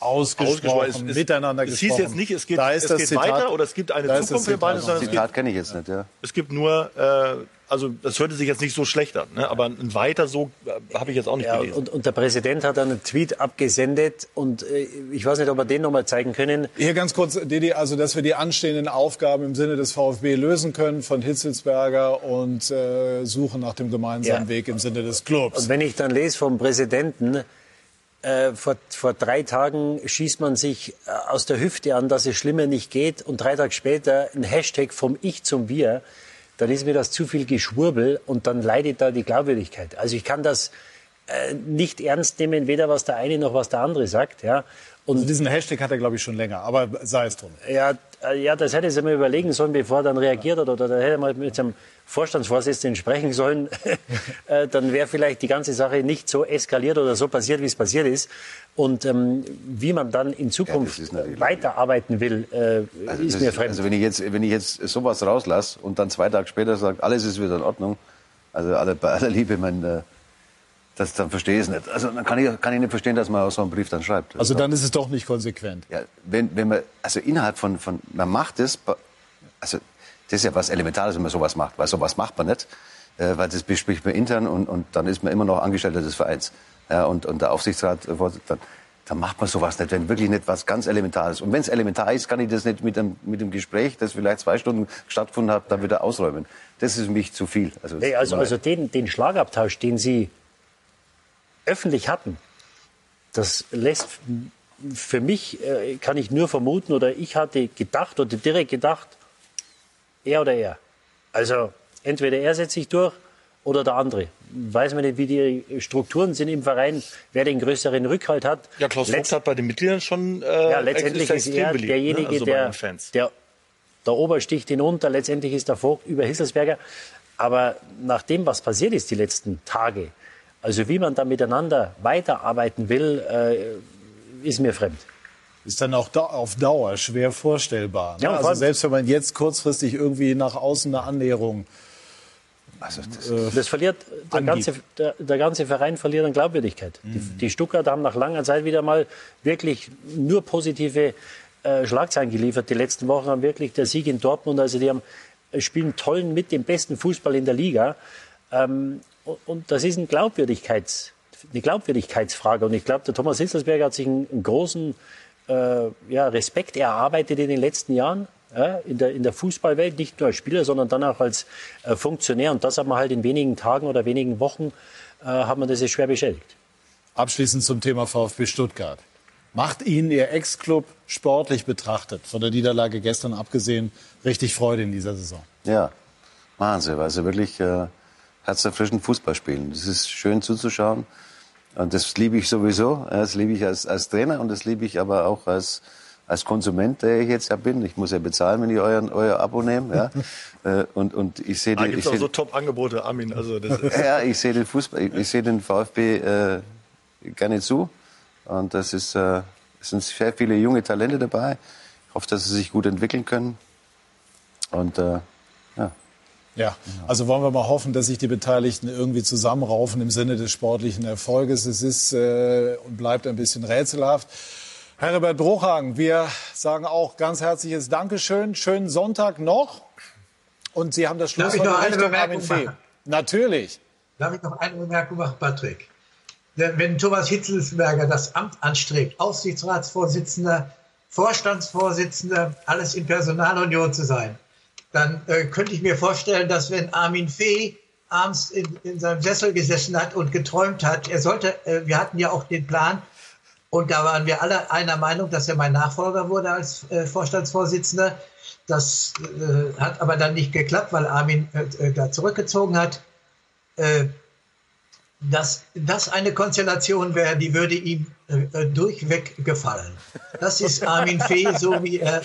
Speaker 1: ausgesprochen,
Speaker 4: Ausgesprochen. Es-
Speaker 1: miteinander
Speaker 4: es
Speaker 1: gesprochen.
Speaker 4: hieß jetzt nicht, es geht-
Speaker 1: da ist
Speaker 4: es
Speaker 1: das
Speaker 4: geht
Speaker 1: Zitat,
Speaker 4: weiter oder es gibt eine
Speaker 1: da ist
Speaker 4: Zukunft
Speaker 1: das
Speaker 4: für beide, sondern es
Speaker 3: Zitat kenne ich jetzt nicht, ja.
Speaker 4: es gibt nur, äh, also das hörte sich jetzt nicht so schlecht an, ne? aber ein weiter so äh, habe ich jetzt auch nicht
Speaker 5: Ja,
Speaker 4: gelesen.
Speaker 5: und, und der Präsident hat einen Tweet abgesendet und äh, ich weiß nicht, ob wir den nochmal zeigen können.
Speaker 1: Hier ganz kurz, Didi, also dass wir die anstehenden Aufgaben im Sinne des VfB lösen können von Hitzelsberger und äh, suchen nach dem gemeinsamen
Speaker 5: Ja.
Speaker 1: Weg im Sinne des Clubs.
Speaker 5: Und wenn ich dann lese vom Präsidenten, äh, vor, vor drei Tagen schießt man sich äh, aus der Hüfte an, dass es schlimmer nicht geht und drei Tage später ein Hashtag vom Ich zum Wir, dann ist mir das zu viel Geschwurbel und dann leidet da die Glaubwürdigkeit. Also ich kann das äh, nicht ernst nehmen, weder was der eine noch was der andere sagt. Ja. Und
Speaker 1: Also diesen Hashtag hat er, glaube ich, schon länger, aber sei es drum.
Speaker 5: Ja, ja, das hätte sie mal überlegen sollen, bevor er dann reagiert hat. Oder da hätte mal mit seinem Vorstandsvorsitzenden sprechen sollen. Äh, dann wäre vielleicht die ganze Sache nicht so eskaliert oder so passiert, wie es passiert ist. Und ähm, wie man dann in Zukunft
Speaker 3: natürlich-
Speaker 5: weiterarbeiten will, äh,
Speaker 3: Also,
Speaker 5: ist mir fremd.
Speaker 3: also wenn ich jetzt, wenn ich jetzt sowas rauslasse und dann zwei Tage später sage, alles ist wieder in Ordnung, also alle, bei aller Liebe, mein, äh, das, dann verstehe ich es nicht. Also dann kann ich, kann ich nicht verstehen, dass man auch so einen Brief dann schreibt.
Speaker 1: Also dann ist es doch nicht konsequent.
Speaker 3: Ja, wenn, wenn man, also innerhalb von, von, man macht es, also das ist ja was Elementares, wenn man sowas macht, weil sowas macht man nicht, äh, weil das bespricht man intern und, und dann ist man immer noch Angestellter des Vereins. Ja, und, und der Aufsichtsrat, äh, dann, dann macht man sowas nicht, wenn wirklich nicht was ganz Elementares. Und wenn es elementar ist, kann ich das nicht mit dem, mit dem Gespräch, das vielleicht zwei Stunden stattgefunden hat, dann wieder ausräumen. Das ist für mich zu viel. Also,
Speaker 5: Nee, also, also den, den Schlagabtausch, den Sie öffentlich hatten, das lässt für mich, äh, kann ich nur vermuten, oder ich hatte gedacht oder direkt gedacht, er oder er. Also entweder er setzt sich durch oder der andere. Weiß man nicht, wie die Strukturen sind im Verein, wer den größeren Rückhalt hat.
Speaker 4: ja, Klaus Vogt hat bei den Mitgliedern schon äh,
Speaker 5: ja, letztendlich ist er
Speaker 4: beliebt,
Speaker 5: derjenige,
Speaker 4: ne? also
Speaker 5: der, der, der Ober sticht ihn unter. Letztendlich ist der Vogt über Hisselsberger. Aber nach dem, was passiert ist die letzten Tage, also wie man da miteinander weiterarbeiten will, äh, ist mir fremd.
Speaker 1: Ist dann auch da, auf Dauer schwer vorstellbar. Ne?
Speaker 5: Ja,
Speaker 1: also selbst wenn man jetzt kurzfristig irgendwie nach außen eine Annäherung
Speaker 3: also das,
Speaker 5: Das verliert der
Speaker 1: Angibt.
Speaker 5: ganze, der, der ganze Verein verliert an Glaubwürdigkeit. Die, die Stuttgarter haben nach langer Zeit wieder mal wirklich nur positive äh, Schlagzeilen geliefert. Die letzten Wochen haben wirklich der Sieg in Dortmund, also die haben äh, spielen tollen mit dem besten Fußball in der Liga. Ähm, und, das ist ein Glaubwürdigkeits, eine Glaubwürdigkeitsfrage. Und ich glaube, der Thomas Hitzelsberger hat sich einen, einen großen äh, ja, Respekt erarbeitet in den letzten Jahren. Ja, in, der, in der Fußballwelt, nicht nur als Spieler, sondern dann auch als äh, Funktionär. Und das hat man halt in wenigen Tagen oder wenigen Wochen, äh, hat man das jetzt schwer beschädigt.
Speaker 1: Abschließend zum Thema VfB Stuttgart. Macht Ihnen Ihr Ex-Club sportlich betrachtet, von der Niederlage gestern abgesehen, richtig Freude in dieser Saison?
Speaker 3: Ja, machen sie, weil sie wirklich äh, herzerfrischend Fußball spielen. Das ist schön zuzuschauen. Und das liebe ich sowieso. Das liebe ich als, als Trainer und das liebe ich aber auch als, als Konsument, der ich jetzt ja bin. Ich muss ja bezahlen, wenn ich euren, euer Abo nehme. Ja? Äh, und, und ich sehe
Speaker 4: Da
Speaker 3: die,
Speaker 4: gibt auch so Top-Angebote, Armin. Also das ist,
Speaker 3: ja, ich sehe den Fußball, ich, ich sehe den VfB äh, gerne zu. Und das ist, äh, es sind sehr viele junge Talente dabei. Ich hoffe, dass sie sich gut entwickeln können. Und äh. Ja,
Speaker 1: also wollen wir mal hoffen, dass sich die Beteiligten irgendwie zusammenraufen im Sinne des sportlichen Erfolges. Es ist äh, und bleibt ein bisschen rätselhaft. Herbert Bruchhagen, wir sagen auch ganz herzliches Dankeschön. Schönen Sonntag noch. Und Sie haben das
Speaker 6: Darf
Speaker 1: Schlusswort
Speaker 6: ich noch
Speaker 1: in
Speaker 6: eine Bemerkung machen?
Speaker 1: Natürlich.
Speaker 6: Darf ich noch eine Bemerkung machen, Patrick? Wenn Thomas Hitzelsberger das Amt anstrebt, Aufsichtsratsvorsitzender, Vorstandsvorsitzender, alles in Personalunion zu sein, dann äh, könnte ich mir vorstellen, dass wenn Armin Fee abends in, in seinem Sessel gesessen hat und geträumt hat, er sollte, äh, wir hatten ja auch den Plan, und da waren wir alle einer Meinung, dass er mein Nachfolger wurde als äh, Vorstandsvorsitzender. Das äh, hat aber dann nicht geklappt, weil Armin äh, da zurückgezogen hat. Äh, dass das eine Konstellation wäre, die würde ihm äh, durchweg gefallen. Das ist Armin Fee, so wie er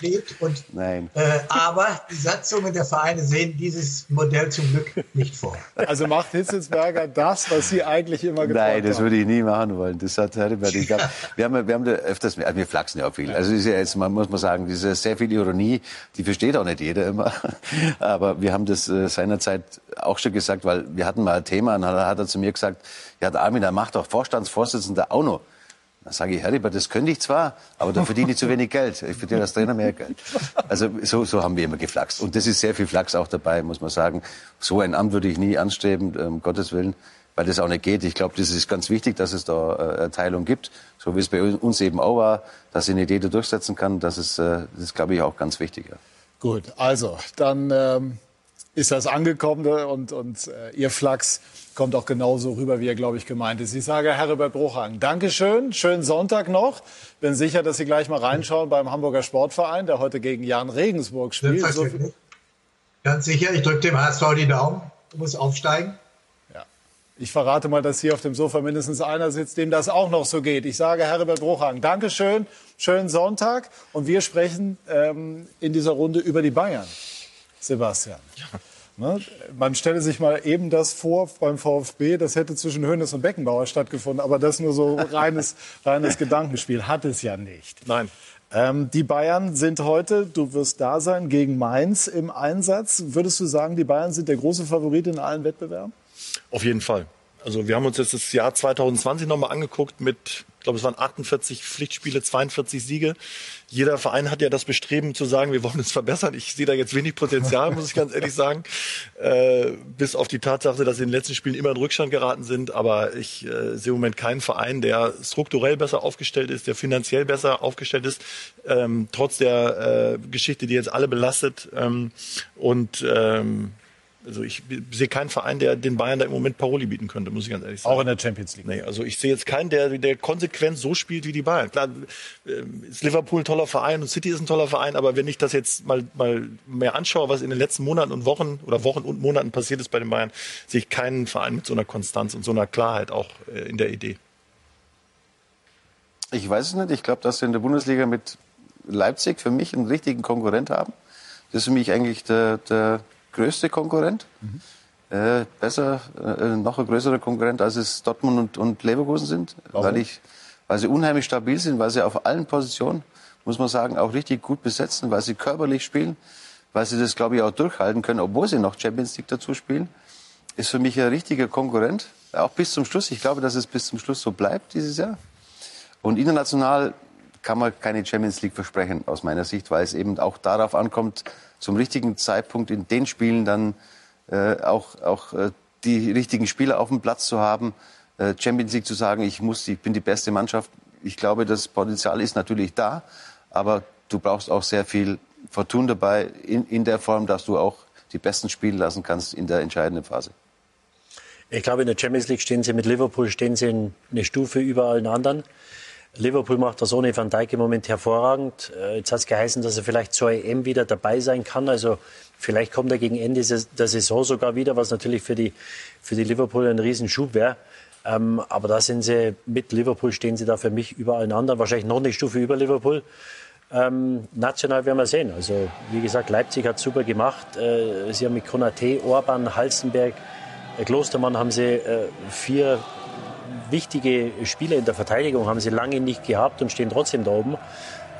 Speaker 6: lebt. Und,
Speaker 3: Nein.
Speaker 6: Äh, aber die Satzungen der Vereine sehen dieses Modell zum Glück nicht vor.
Speaker 1: Also macht Hitzelsberger das, was Sie eigentlich immer geträumt
Speaker 3: Nein, das
Speaker 1: haben.
Speaker 3: würde ich nie machen wollen. Das hat Heribert nicht gehabt. Wir haben, wir haben da öfters, also wir flachsen ja auch viel. Also ist ja jetzt, man muss man sagen, diese sehr viel Ironie, die versteht auch nicht jeder immer. Aber wir haben das äh, seinerzeit auch schon gesagt, weil wir hatten mal ein Thema und da hat er zu mir gesagt, ja, der Armin, der macht doch Vorstandsvorsitzender auch noch. Dann sage ich, Heribert, das könnte ich zwar, aber da verdiene ich zu wenig Geld. Ich verdiene als Trainer mehr Geld. Also so, so haben wir immer geflaxt. Und das ist sehr viel Flachs auch dabei, muss man sagen. So ein Amt würde ich nie anstreben, um Gottes Willen, weil das auch nicht geht. Ich glaube, das ist ganz wichtig, dass es da äh, Teilung gibt, so wie es bei uns eben auch war, dass ich eine Idee da durchsetzen kann. Das ist, äh, ist glaube ich, auch ganz wichtig. Ja.
Speaker 1: Gut, also dann ähm, ist das angekommen und, und äh, Ihr Flachs kommt auch genauso rüber, wie er, glaube ich, gemeint ist. Ich sage Herbert Bruchhagen, Dankeschön, schönen Sonntag noch. Bin sicher, dass Sie gleich mal reinschauen beim Hamburger Sportverein, der heute gegen Jan Regensburg spielt. So.
Speaker 6: Ganz sicher, ich drücke dem HSV die Daumen, muss aufsteigen.
Speaker 1: ja. Ich verrate mal, dass hier auf dem Sofa mindestens einer sitzt, dem das auch noch so geht. Ich sage Herbert Bruchhagen, Dankeschön, schönen Sonntag und wir sprechen ähm, in dieser Runde über die Bayern. Sebastian. Ne? Man stelle sich mal eben das vor beim VfB, das hätte zwischen Hönes und Beckenbauer stattgefunden, aber das nur so reines, reines Gedankenspiel. Hat es ja nicht.
Speaker 4: Nein.
Speaker 1: Ähm, die Bayern sind heute, du wirst da sein, gegen Mainz im Einsatz. Würdest du sagen, die Bayern sind der große Favorit in allen Wettbewerben?
Speaker 4: Auf jeden Fall. Also wir haben uns jetzt das Jahr 2020 nochmal angeguckt mit, glaube, es waren 48 Pflichtspiele, 42 Siege. Jeder Verein hat ja das Bestreben zu sagen, wir wollen uns verbessern. Ich sehe da jetzt wenig Potenzial, muss ich ganz ehrlich sagen. Äh, bis auf die Tatsache, dass sie in den letzten Spielen immer in Rückstand geraten sind. Aber ich äh, sehe im Moment keinen Verein, der strukturell besser aufgestellt ist, der finanziell besser aufgestellt ist, ähm, trotz der äh, Geschichte, die jetzt alle belastet. Ähm, und ähm, also ich sehe keinen Verein, der den Bayern da im Moment Paroli bieten könnte, muss ich ganz ehrlich sagen.
Speaker 1: Auch in der Champions League.
Speaker 4: Nee, also ich sehe jetzt keinen, der, der konsequent so spielt wie die Bayern. Klar, äh, ist Liverpool ein toller Verein und City ist ein toller Verein, aber wenn ich das jetzt mal, mal mehr anschaue, was in den letzten Monaten und Wochen oder Wochen und Monaten passiert ist bei den Bayern, sehe ich keinen Verein mit so einer Konstanz und so einer Klarheit auch äh, in der Idee.
Speaker 3: Ich weiß es nicht. Ich glaube, dass wir in der Bundesliga mit Leipzig für mich einen richtigen Konkurrent haben. Das ist für mich eigentlich der, der größte Konkurrent. Äh, besser, äh, noch ein größerer Konkurrent, als es Dortmund und, und Leverkusen sind. Weil, ich, weil sie unheimlich stabil sind, weil sie auf allen Positionen, muss man sagen, auch richtig gut besetzen, weil sie körperlich spielen, weil sie das, glaube ich, auch durchhalten können, obwohl sie noch Champions League dazu spielen. Ist für mich ein richtiger Konkurrent. Auch bis zum Schluss. Ich glaube, dass es bis zum Schluss so bleibt dieses Jahr. Und international kann man keine Champions League versprechen, aus meiner Sicht, weil es eben auch darauf ankommt, zum richtigen Zeitpunkt in den Spielen dann äh, auch, auch äh, die richtigen Spieler auf dem Platz zu haben, äh, Champions League zu sagen, ich muss, ich bin die beste Mannschaft. Ich glaube, das Potenzial ist natürlich da, aber du brauchst auch sehr viel Fortun dabei in, in der Form, dass du auch die Besten spielen lassen kannst in der entscheidenden Phase.
Speaker 5: Ich glaube, in der Champions League stehen sie mit Liverpool stehen sie in eine Stufe über allen anderen. Liverpool macht das ohne Van Dijk im Moment hervorragend. Äh, Jetzt hat es geheißen, dass er vielleicht zur EM wieder dabei sein kann. Also vielleicht kommt er gegen Ende der Saison sogar wieder, was natürlich für die, für die Liverpool ein Riesenschub wäre. Ähm, aber da sind sie, mit Liverpool stehen sie da für mich über allen. Wahrscheinlich noch eine Stufe über Liverpool. Ähm, national werden wir sehen. Also wie gesagt, Leipzig hat super gemacht. Äh, sie haben mit Konate, Orban, Halstenberg, äh, Klostermann haben sie äh, vier wichtige Spieler in der Verteidigung haben sie lange nicht gehabt und stehen trotzdem da oben.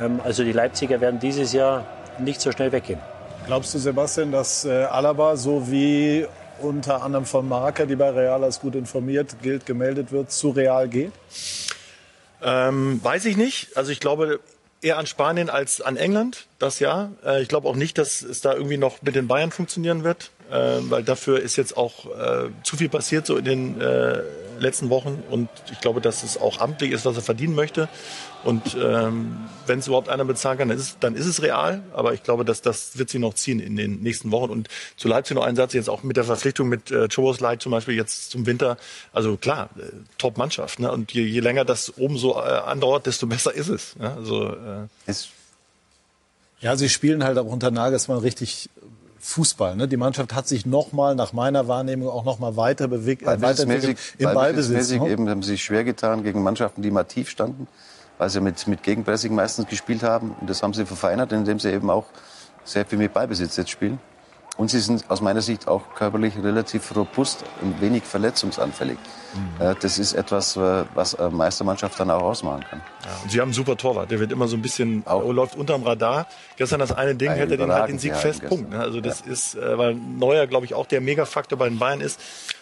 Speaker 5: Ähm, also die Leipziger werden dieses Jahr nicht so schnell weggehen.
Speaker 1: Glaubst du, Sebastian, dass äh, Alaba, so wie unter anderem von Marker, die bei Real als gut informiert gilt, gemeldet wird, zu Real geht?
Speaker 4: Ähm, weiß ich nicht. Also ich glaube eher an Spanien als an England, das Jahr. Äh, ich glaube auch nicht, dass es da irgendwie noch mit den Bayern funktionieren wird, äh, weil dafür ist jetzt auch äh, zu viel passiert so in den, letzten Wochen und ich glaube, dass es auch amtlich ist, was er verdienen möchte. Und ähm, wenn es überhaupt einer bezahlen kann, dann ist, es, dann ist es real. Aber ich glaube, dass das wird sie noch ziehen in den nächsten Wochen. Und zu Leipzig noch ein Satz jetzt auch mit der Verpflichtung mit äh, Chobos Light zum Beispiel jetzt zum Winter. Also klar, äh, Top-Mannschaft. Ne? Und je, je länger das oben so äh, andauert, desto besser ist es. Ne? Also äh,
Speaker 1: Ja, sie spielen halt auch unter Nagelsmann richtig Fußball. Ne? Die Mannschaft hat sich nochmal, nach meiner Wahrnehmung, auch nochmal weiter bewegt, äh,
Speaker 3: Ballbesitzmäßig,
Speaker 1: im Ballbesitz. Ne?
Speaker 3: eben haben sie sich schwer getan gegen Mannschaften, die mal tief standen, weil sie mit, mit Gegenpressing meistens gespielt haben. Und das haben sie verfeinert, indem sie eben auch sehr viel mit Ballbesitz jetzt spielen. Und sie sind aus meiner Sicht auch körperlich relativ robust und wenig verletzungsanfällig.
Speaker 1: Mhm.
Speaker 3: Das ist etwas, äh, was eine Meistermannschaft dann auch ausmachen kann.
Speaker 4: Ja, und sie haben einen super Torwart. Der wird immer so ein bisschen,
Speaker 3: Auch.
Speaker 4: läuft unterm Radar. Gestern das eine Ding,
Speaker 3: Ein
Speaker 4: hätte er den halt den Sieg fest. Punkt. Ne? Also das ist, äh, weil Neuer, glaube ich, auch der Megafaktor bei den Bayern ist.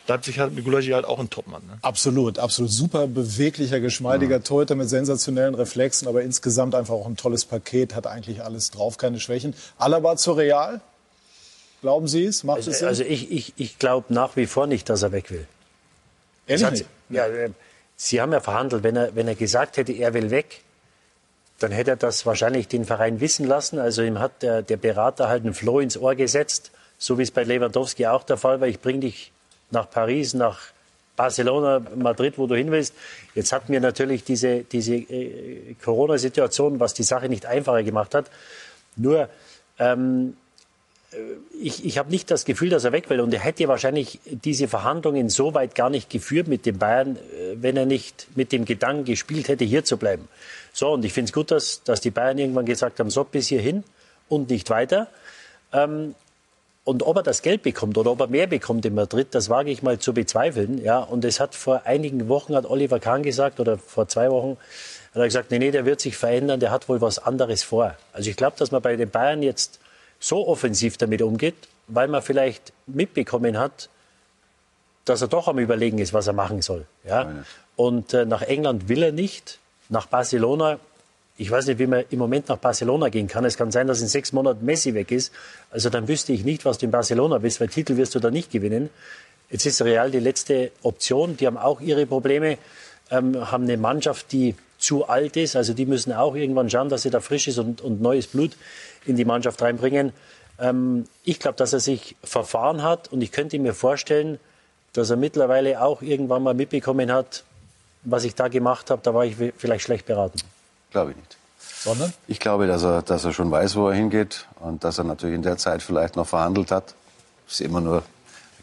Speaker 4: Leipzig hat mit Gulagi halt auch einen Topmann. Ne?
Speaker 1: Absolut, absolut. Super beweglicher, geschmeidiger Torhüter mit sensationellen Reflexen, aber insgesamt einfach auch ein tolles Paket, hat eigentlich alles drauf, keine Schwächen. Alaba zu Real? Glauben Sie es? Macht es
Speaker 5: Also,
Speaker 1: Sinn?
Speaker 5: also ich, ich, ich glaube nach wie vor nicht, dass er weg will.
Speaker 1: Ehrlich nicht?
Speaker 5: Ja, äh, Sie haben ja verhandelt. Wenn er, wenn er gesagt hätte, er will weg, dann hätte er das wahrscheinlich den Verein wissen lassen. Also ihm hat der, der Berater halt einen Floh ins Ohr gesetzt, so wie es bei Lewandowski auch der Fall war. Ich bringe dich nach Paris, nach Barcelona, Madrid, wo du hin willst. Jetzt hatten wir natürlich diese, diese äh, Corona-Situation, was die Sache nicht einfacher gemacht hat. Nur, ähm, ich, ich habe nicht das Gefühl, dass er weg will. Und er hätte wahrscheinlich diese Verhandlungen so weit gar nicht geführt mit den Bayern, äh, wenn er nicht mit dem Gedanken gespielt hätte, hier zu bleiben. So, und ich finde es gut, dass, dass die Bayern irgendwann gesagt haben, so bis hierhin und nicht weiter. Ähm, und ob er das Geld bekommt oder ob er mehr bekommt in Madrid, das wage ich mal zu bezweifeln. Ja, und es hat vor einigen Wochen, hat Oliver Kahn gesagt, oder vor zwei Wochen, hat er gesagt, nee, nee, der wird sich verändern, der hat wohl was anderes vor. Also ich glaube, dass man bei den Bayern jetzt so offensiv damit umgeht, weil man vielleicht mitbekommen hat, dass er doch am Überlegen ist, was er machen soll. Ja? Und äh, nach England will er nicht, nach Barcelona. Ich weiß nicht, wie man im Moment nach Barcelona gehen kann. Es kann sein, dass in sechs Monaten Messi weg ist. Also dann wüsste ich nicht, was du in Barcelona bist, weil Titel wirst du da nicht gewinnen. Jetzt ist Real die letzte Option. Die haben auch ihre Probleme, ähm, haben eine Mannschaft, die zu alt ist. Also die müssen auch irgendwann schauen, dass sie da frisches und, und neues Blut in die Mannschaft reinbringen. Ähm, ich glaube, dass er sich verfahren hat und ich könnte mir vorstellen, dass er mittlerweile auch irgendwann mal mitbekommen hat, was ich da gemacht habe, da war ich vielleicht schlecht beraten.
Speaker 3: Glaube ich nicht.
Speaker 1: Sondern?
Speaker 3: Ich glaube, dass er, dass er schon weiß, wo er hingeht und dass er natürlich in der Zeit vielleicht noch verhandelt hat. Das ist immer nur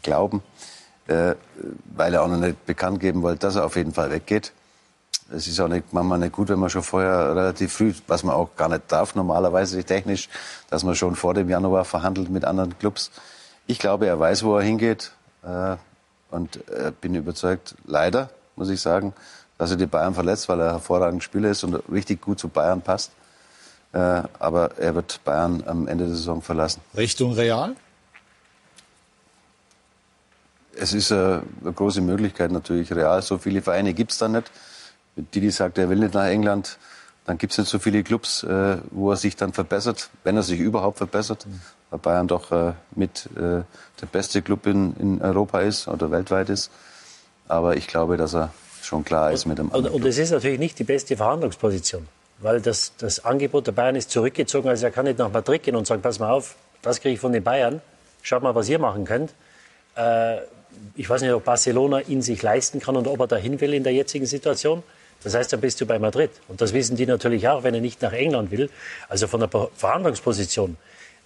Speaker 3: Glauben, äh, weil er auch noch nicht bekannt geben wollte, dass er auf jeden Fall weggeht. Es ist auch nicht, manchmal nicht gut, wenn man schon vorher relativ früh, was man auch gar nicht darf, normalerweise technisch, dass man schon vor dem Januar verhandelt mit anderen Clubs. Ich glaube, er weiß, wo er hingeht äh, und äh, bin überzeugt, leider, muss ich sagen, dass er die Bayern verletzt, weil er hervorragend Spieler ist und richtig gut zu Bayern passt. Äh, aber er wird Bayern am Ende der Saison verlassen.
Speaker 1: Richtung Real?
Speaker 3: Es ist äh, eine große Möglichkeit natürlich. Real, so viele Vereine gibt's da nicht. Didi sagt, er will nicht nach England. Dann gibt's nicht so viele Clubs, äh, wo er sich dann verbessert, wenn er sich überhaupt verbessert. Weil Bayern doch äh, mit äh, der beste Club in, in Europa ist oder weltweit ist. Aber ich glaube, dass er schon klar ist mit dem
Speaker 5: Und, und es ist natürlich nicht die beste Verhandlungsposition, weil das, das Angebot der Bayern ist zurückgezogen. Also er kann nicht nach Madrid gehen und sagen, pass mal auf, das kriege ich von den Bayern. Schaut mal, was ihr machen könnt. Äh, ich weiß nicht, ob Barcelona ihn sich leisten kann und ob er dahin will in der jetzigen Situation. Das heißt, dann bist du bei Madrid. Und das wissen die natürlich auch, wenn er nicht nach England will. Also von der Ver- Verhandlungsposition.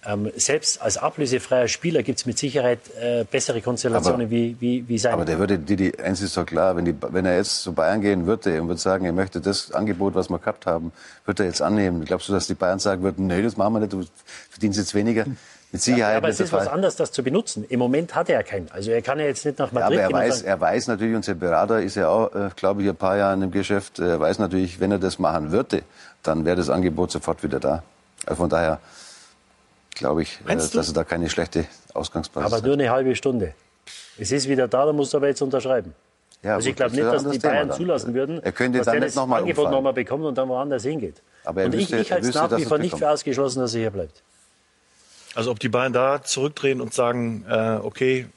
Speaker 5: Ähm, selbst als ablösefreier Spieler gibt es mit Sicherheit äh, bessere Konstellationen
Speaker 3: Aber-
Speaker 5: wie, wie, wie sein.
Speaker 3: Aber der würde, Didi, eins ist doch klar, wenn, die, wenn er jetzt zu Bayern gehen würde und würde sagen, er möchte das Angebot, was wir gehabt haben, würde er jetzt annehmen. Glaubst du, dass die Bayern sagen würden, nee, das machen wir nicht, du verdienst jetzt weniger? Mit Sicherheit
Speaker 5: Ja, aber es ist was anderes, das zu benutzen. Im Moment hat er ja keinen. Also er kann ja jetzt nicht nach
Speaker 3: Ja,
Speaker 5: Madrid
Speaker 3: aber er weiß, er weiß natürlich, unser Berater ist ja auch, äh, glaube ich, ein paar Jahre im Geschäft. Er weiß natürlich, wenn er das machen würde, dann wäre das Angebot sofort wieder da. Also von daher glaube ich, äh, dass er da keine schlechte Ausgangsbasis
Speaker 5: aber nur eine halbe Stunde. Es ist wieder da, da musst du aber jetzt unterschreiben.
Speaker 3: Ja,
Speaker 5: also ich glaube nicht, dass die
Speaker 3: Thema
Speaker 5: Bayern
Speaker 3: dann.
Speaker 5: zulassen würden,
Speaker 3: Er könnte
Speaker 5: dass
Speaker 3: dann
Speaker 5: der
Speaker 3: nicht
Speaker 5: das
Speaker 3: noch mal
Speaker 5: Angebot nochmal bekommt und dann woanders hingeht.
Speaker 3: Aber er
Speaker 5: und
Speaker 3: wüsste-
Speaker 5: ich, ich
Speaker 3: er
Speaker 5: halte es nach wie
Speaker 3: er
Speaker 5: vor nicht für ausgeschlossen, dass er hier bleibt.
Speaker 4: Also ob die Bayern da zurückdrehen und sagen, äh, okay,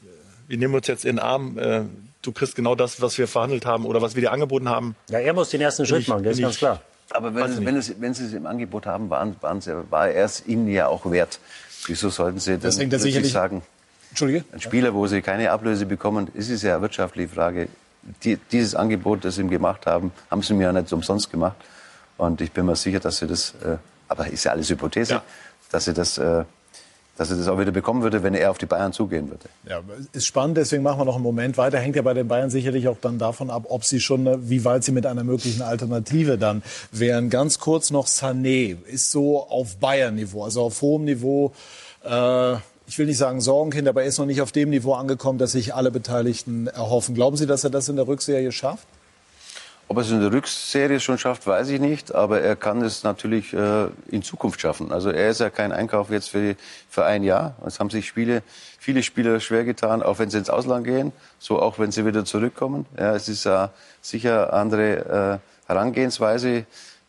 Speaker 4: wir nehmen uns jetzt in den Arm, äh, du kriegst genau das, was wir verhandelt haben oder was wir dir angeboten haben.
Speaker 5: Ja, er muss den ersten Schritt
Speaker 4: ich-
Speaker 5: machen, das ist ganz klar.
Speaker 3: Aber wenn, wenn,
Speaker 4: nicht.
Speaker 3: es, wenn Sie es im Angebot haben, waren, waren sie, war er es Ihnen ja auch wert. Wieso sollten Sie dann
Speaker 1: Das sicherlich-
Speaker 3: sagen,
Speaker 1: Entschuldige?
Speaker 3: ein Spieler, wo Sie keine Ablöse bekommen, ist es ja eine wirtschaftliche Frage. Die, dieses Angebot, das Sie ihm gemacht haben, haben Sie mir ja nicht umsonst gemacht. Und ich bin mir sicher, dass Sie das, äh, aber ist ja alles Hypothese,
Speaker 4: Ja.
Speaker 3: dass Sie das, äh, dass er das auch wieder bekommen würde, wenn er auf die Bayern zugehen würde.
Speaker 1: Ja, ist spannend, deswegen machen wir noch einen Moment weiter. Hängt ja bei den Bayern sicherlich auch dann davon ab, ob sie schon, äh, wie weit sie mit einer möglichen Alternative dann wären. Ganz kurz noch Sané ist so auf Bayern-Niveau, also auf hohem Niveau. Äh, ich will nicht sagen Sorgenkind, aber er ist noch nicht auf dem Niveau angekommen, dass sich alle Beteiligten erhoffen. Glauben Sie, dass er das in der Rückserie schafft?
Speaker 3: Ob er es in der Rückserie schon schafft, weiß ich nicht, aber er kann es natürlich äh, in Zukunft schaffen. Also er ist ja kein Einkauf jetzt für, für ein Jahr. Es haben sich Spiele, viele Spieler schwer getan, auch wenn sie ins Ausland gehen, so auch wenn sie wieder zurückkommen. Ja, es ist ja sicher andere äh, Herangehensweise,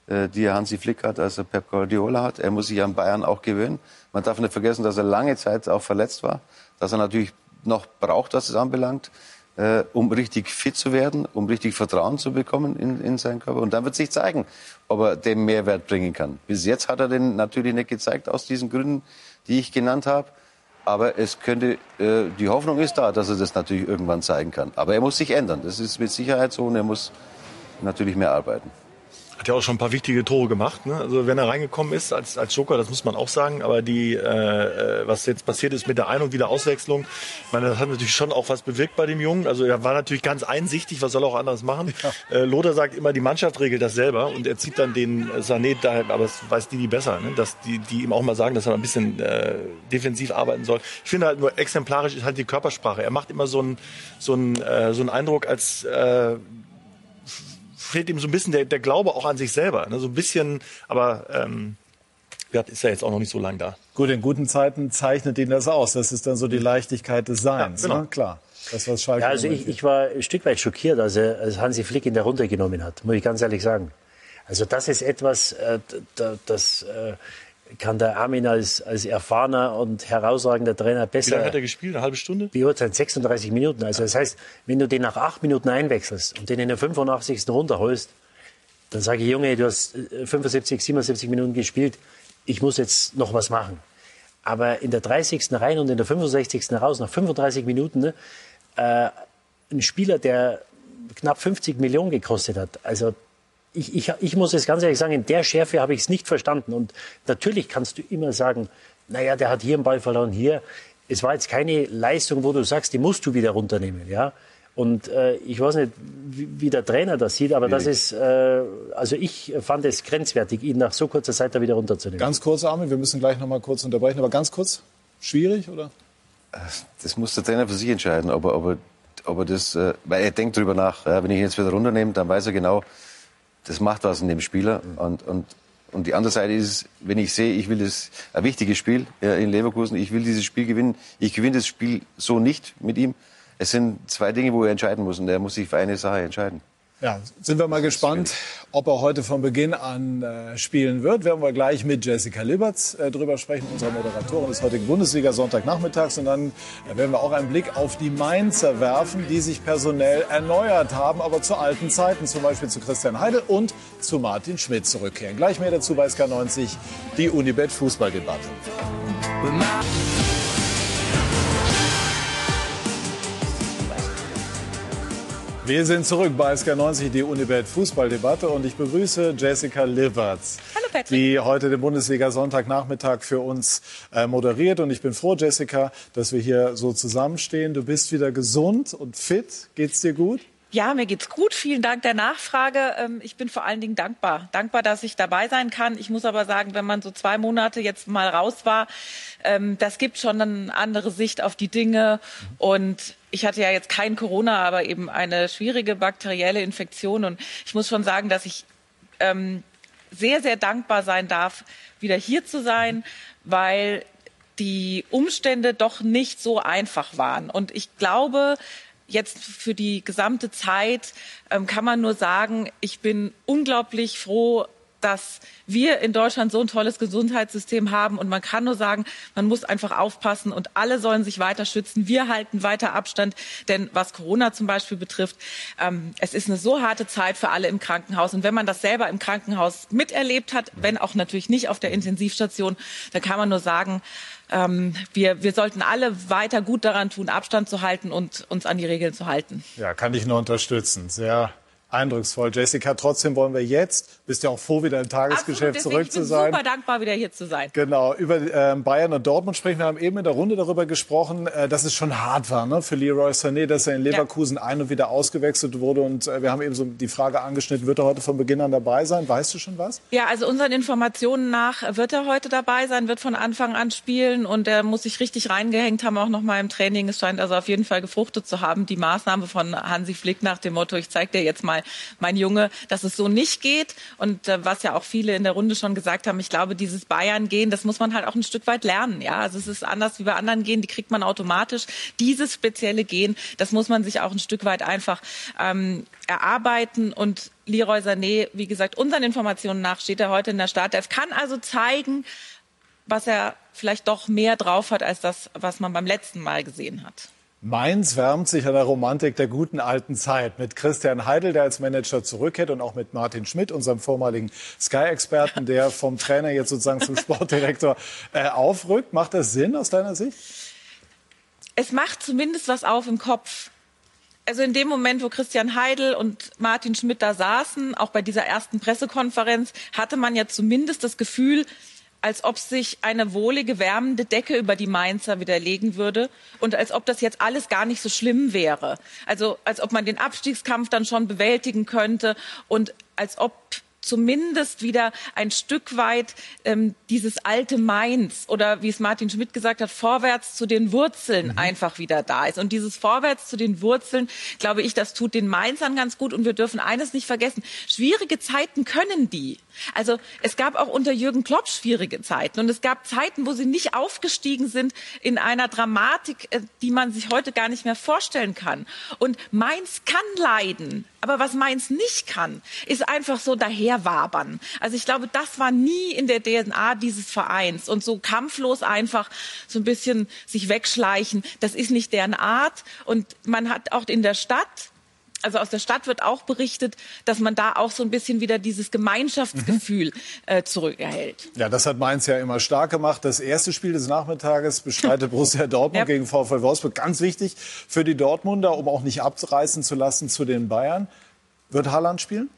Speaker 3: äh, die Hansi Flick hat, als er Pep Guardiola hat. Er muss sich an Bayern auch gewöhnen. Man darf nicht vergessen, dass er lange Zeit auch verletzt war, dass er natürlich noch braucht, was es anbelangt äh, um richtig fit zu werden, um richtig Vertrauen zu bekommen in, in seinen Körper. Und dann wird sich zeigen, ob er den Mehrwert bringen kann. Bis jetzt hat er den natürlich nicht gezeigt, aus diesen Gründen, die ich genannt habe. Aber es könnte, äh, die Hoffnung ist da, dass er das natürlich irgendwann zeigen kann. Aber er muss sich ändern. Das ist mit Sicherheit so und er muss natürlich mehr arbeiten.
Speaker 4: Hat ja auch schon ein paar wichtige Tore gemacht. Ne? Also wenn er reingekommen ist als, als Joker, das muss man auch sagen. Aber die, äh, äh, was jetzt passiert ist mit der Ein- und Wiederauswechslung, meine, das hat natürlich schon auch was bewirkt bei dem Jungen. Also er war natürlich ganz einsichtig, was soll er auch anderes machen. Äh, Lothar sagt immer, die Mannschaft regelt das selber und er zieht dann den Sané da, aber das weiß die die besser, ne? dass die, die ihm auch mal sagen, dass er ein bisschen äh, defensiv arbeiten soll. Ich finde halt nur exemplarisch ist halt die Körpersprache. Er macht immer so einen so einen, äh, so einen Eindruck, als äh, fehlt ihm so ein bisschen der, der Glaube auch an sich selber. Ne? So ein bisschen, aber ähm, ist ja jetzt auch noch nicht so lang da.
Speaker 1: Gut, in guten Zeiten zeichnet ihn das aus. Das ist dann so die Leichtigkeit des Seins.
Speaker 4: Ja, genau.
Speaker 1: ne? Klar. Das, was Schalke
Speaker 5: Ja, also ich, ich war ein Stück weit schockiert, als, er, als Hansi Flick ihn da runtergenommen hat, muss ich ganz ehrlich sagen. Also das ist etwas, äh, das äh, kann der Armin als, als erfahrener und herausragender Trainer
Speaker 4: Wie lange
Speaker 5: besser
Speaker 4: hat er gespielt? Eine halbe Stunde?
Speaker 5: beurteilen. 36 Minuten. Also das heißt, wenn du den nach acht Minuten einwechselst und den in der 85. runterholst, dann sage ich, Junge, du hast äh, 75, 77 Minuten gespielt, ich muss jetzt noch was machen. Aber in der 30. rein und in der 65. raus, nach 35 Minuten, ne, äh, ein Spieler, der knapp 50 Millionen gekostet hat. Also ich, ich, ich muss es ganz ehrlich sagen, in der Schärfe habe ich es nicht verstanden. Und natürlich kannst du immer sagen, naja, der hat hier einen Ball verloren, hier. Es war jetzt keine Leistung, wo du sagst, die musst du wieder runternehmen. Ja? Und äh, ich weiß nicht, wie, wie der Trainer das sieht, aber das ist, äh, also ich fand es grenzwertig, ihn nach so kurzer Zeit da wieder runterzunehmen.
Speaker 1: Ganz kurz, Armin, wir müssen gleich noch mal kurz unterbrechen, aber ganz kurz, schwierig, oder?
Speaker 3: Das muss der Trainer für sich entscheiden, ob er, ob er, ob er das, äh, weil er denkt drüber nach. Ja, wenn ich ihn jetzt wieder runternehme, dann weiß er genau, das macht was in dem Spieler. Und, und, und die andere Seite ist, wenn ich sehe, ich will das, ein wichtiges Spiel in Leverkusen, ich will dieses Spiel gewinnen. Ich gewinne das Spiel so nicht mit ihm. Es sind zwei Dinge, wo er entscheiden muss und er muss sich für eine Sache entscheiden.
Speaker 1: Ja, sind wir mal gespannt, ob er heute von Beginn an äh, spielen wird. Werden wir gleich mit Jessica Liberts äh, drüber sprechen, unserer Moderatorin des heutigen Bundesliga Sonntagnachmittags. Und dann äh, werden wir auch einen Blick auf die Mainzer werfen, die sich personell erneuert haben, aber zu alten Zeiten, zum Beispiel zu Christian Heidel und zu Martin Schmidt zurückkehren. Gleich mehr dazu bei SK90, die Unibet Fußballdebatte. Wir sind zurück bei SK90, die Unibet Fußballdebatte und ich begrüße Jessica Liberts,
Speaker 7: Hallo, Patrick.
Speaker 1: die heute den Bundesliga Sonntagnachmittag für uns äh, moderiert und ich bin froh, Jessica, dass wir hier so zusammenstehen. Du bist wieder gesund und fit. Geht's dir gut?
Speaker 7: Ja, mir geht's gut. Vielen Dank der Nachfrage. Ähm, Ich bin vor allen Dingen dankbar. Dankbar, dass ich dabei sein kann. Ich muss aber sagen, wenn man so zwei Monate jetzt mal raus war, ähm, das gibt schon eine andere Sicht auf die Dinge. Und ich hatte ja jetzt kein Corona, aber eben eine schwierige bakterielle Infektion. Und ich muss schon sagen, dass ich ähm, sehr, sehr dankbar sein darf, wieder hier zu sein, weil die Umstände doch nicht so einfach waren. Und ich glaube, jetzt für die gesamte Zeit ähm, kann man nur sagen, ich bin unglaublich froh, dass wir in Deutschland so ein tolles Gesundheitssystem haben. Und man kann nur sagen, man muss einfach aufpassen und alle sollen sich weiter schützen. Wir halten weiter Abstand, denn was Corona zum Beispiel betrifft, ähm, es ist eine so harte Zeit für alle im Krankenhaus. Und wenn man das selber im Krankenhaus miterlebt hat, wenn auch natürlich nicht auf der Intensivstation, dann kann man nur sagen, ähm, wir, wir sollten alle weiter gut daran tun, Abstand zu halten und uns an die Regeln zu halten.
Speaker 1: Ja, kann ich nur unterstützen. Sehr eindrucksvoll. Jessica, trotzdem wollen wir jetzt, bist ja auch froh, wieder im Tagesgeschäft
Speaker 7: Absolut,
Speaker 1: zurück
Speaker 7: ich
Speaker 1: zu
Speaker 7: bin
Speaker 1: sein.
Speaker 7: super dankbar, wieder hier zu sein.
Speaker 1: Genau, über ähm, Bayern und Dortmund sprechen. Wir haben eben in der Runde darüber gesprochen, äh, dass es schon hart war ne, für Leroy Sané, dass er in Leverkusen ein- und wieder ausgewechselt wurde. Und äh, wir haben eben so die Frage angeschnitten, wird er heute von Beginn an dabei sein? Weißt du schon was?
Speaker 7: Ja, also unseren Informationen nach wird er heute dabei sein, wird von Anfang an spielen und er muss sich richtig reingehängt haben, auch noch mal im Training. Es scheint also auf jeden Fall gefruchtet zu haben, die Maßnahme von Hansi Flick nach dem Motto, ich zeig dir jetzt mal, mein Junge, dass es so nicht geht. Und äh, was ja auch viele in der Runde schon gesagt haben, ich glaube, dieses Bayern-Gehen, das muss man halt auch ein Stück weit lernen. Ja, also es ist anders wie bei anderen Gehen, die kriegt man automatisch. Dieses spezielle Gehen, das muss man sich auch ein Stück weit einfach ähm, erarbeiten und Leroy Sané, wie gesagt, unseren Informationen nach steht er heute in der Startelf, kann also zeigen, was er vielleicht doch mehr drauf hat als das, was man beim letzten Mal gesehen hat.
Speaker 1: Mainz wärmt sich an der Romantik der guten alten Zeit mit Christian Heidel, der als Manager zurückkehrt und auch mit Martin Schmidt, unserem vormaligen Sky-Experten, der vom Trainer jetzt sozusagen zum Sportdirektor äh, aufrückt. Macht das Sinn aus deiner Sicht?
Speaker 7: Es macht zumindest was auf im Kopf. Also in dem Moment, wo Christian Heidel und Martin Schmidt da saßen, auch bei dieser ersten Pressekonferenz, hatte man ja zumindest das Gefühl, als ob sich eine wohlige, wärmende Decke über die Mainzer wieder legen würde und als ob das jetzt alles gar nicht so schlimm wäre. Also als ob man den Abstiegskampf dann schon bewältigen könnte und als ob zumindest wieder ein Stück weit ähm, dieses alte Mainz oder wie es Martin Schmidt gesagt hat, vorwärts zu den Wurzeln
Speaker 1: Mhm.
Speaker 7: einfach wieder da ist. Und dieses vorwärts zu den Wurzeln, glaube ich, das tut den Mainzern ganz gut. Und wir dürfen eines nicht vergessen. Schwierige Zeiten können die. Also es gab auch unter Jürgen Klopp schwierige Zeiten. Und es gab Zeiten, wo sie nicht aufgestiegen sind in einer Dramatik, äh, die man sich heute gar nicht mehr vorstellen kann. Und Mainz kann leiden. Aber was Mainz nicht kann, ist einfach so daherwabern. Also ich glaube, das war nie in der DNA dieses Vereins. Und so kampflos einfach so ein bisschen sich wegschleichen, das ist nicht deren Art. Und man hat auch in der Stadt also aus der Stadt wird auch berichtet, dass man da auch so ein bisschen wieder dieses Gemeinschaftsgefühl äh, zurückerhält.
Speaker 1: Ja, das hat Mainz ja immer stark gemacht. Das erste Spiel des Nachmittages bestreitet Borussia Dortmund
Speaker 7: Ja.
Speaker 1: gegen VfL Wolfsburg. Ganz wichtig für die Dortmunder, um auch nicht abreißen zu lassen zu den Bayern. Wird Haaland spielen?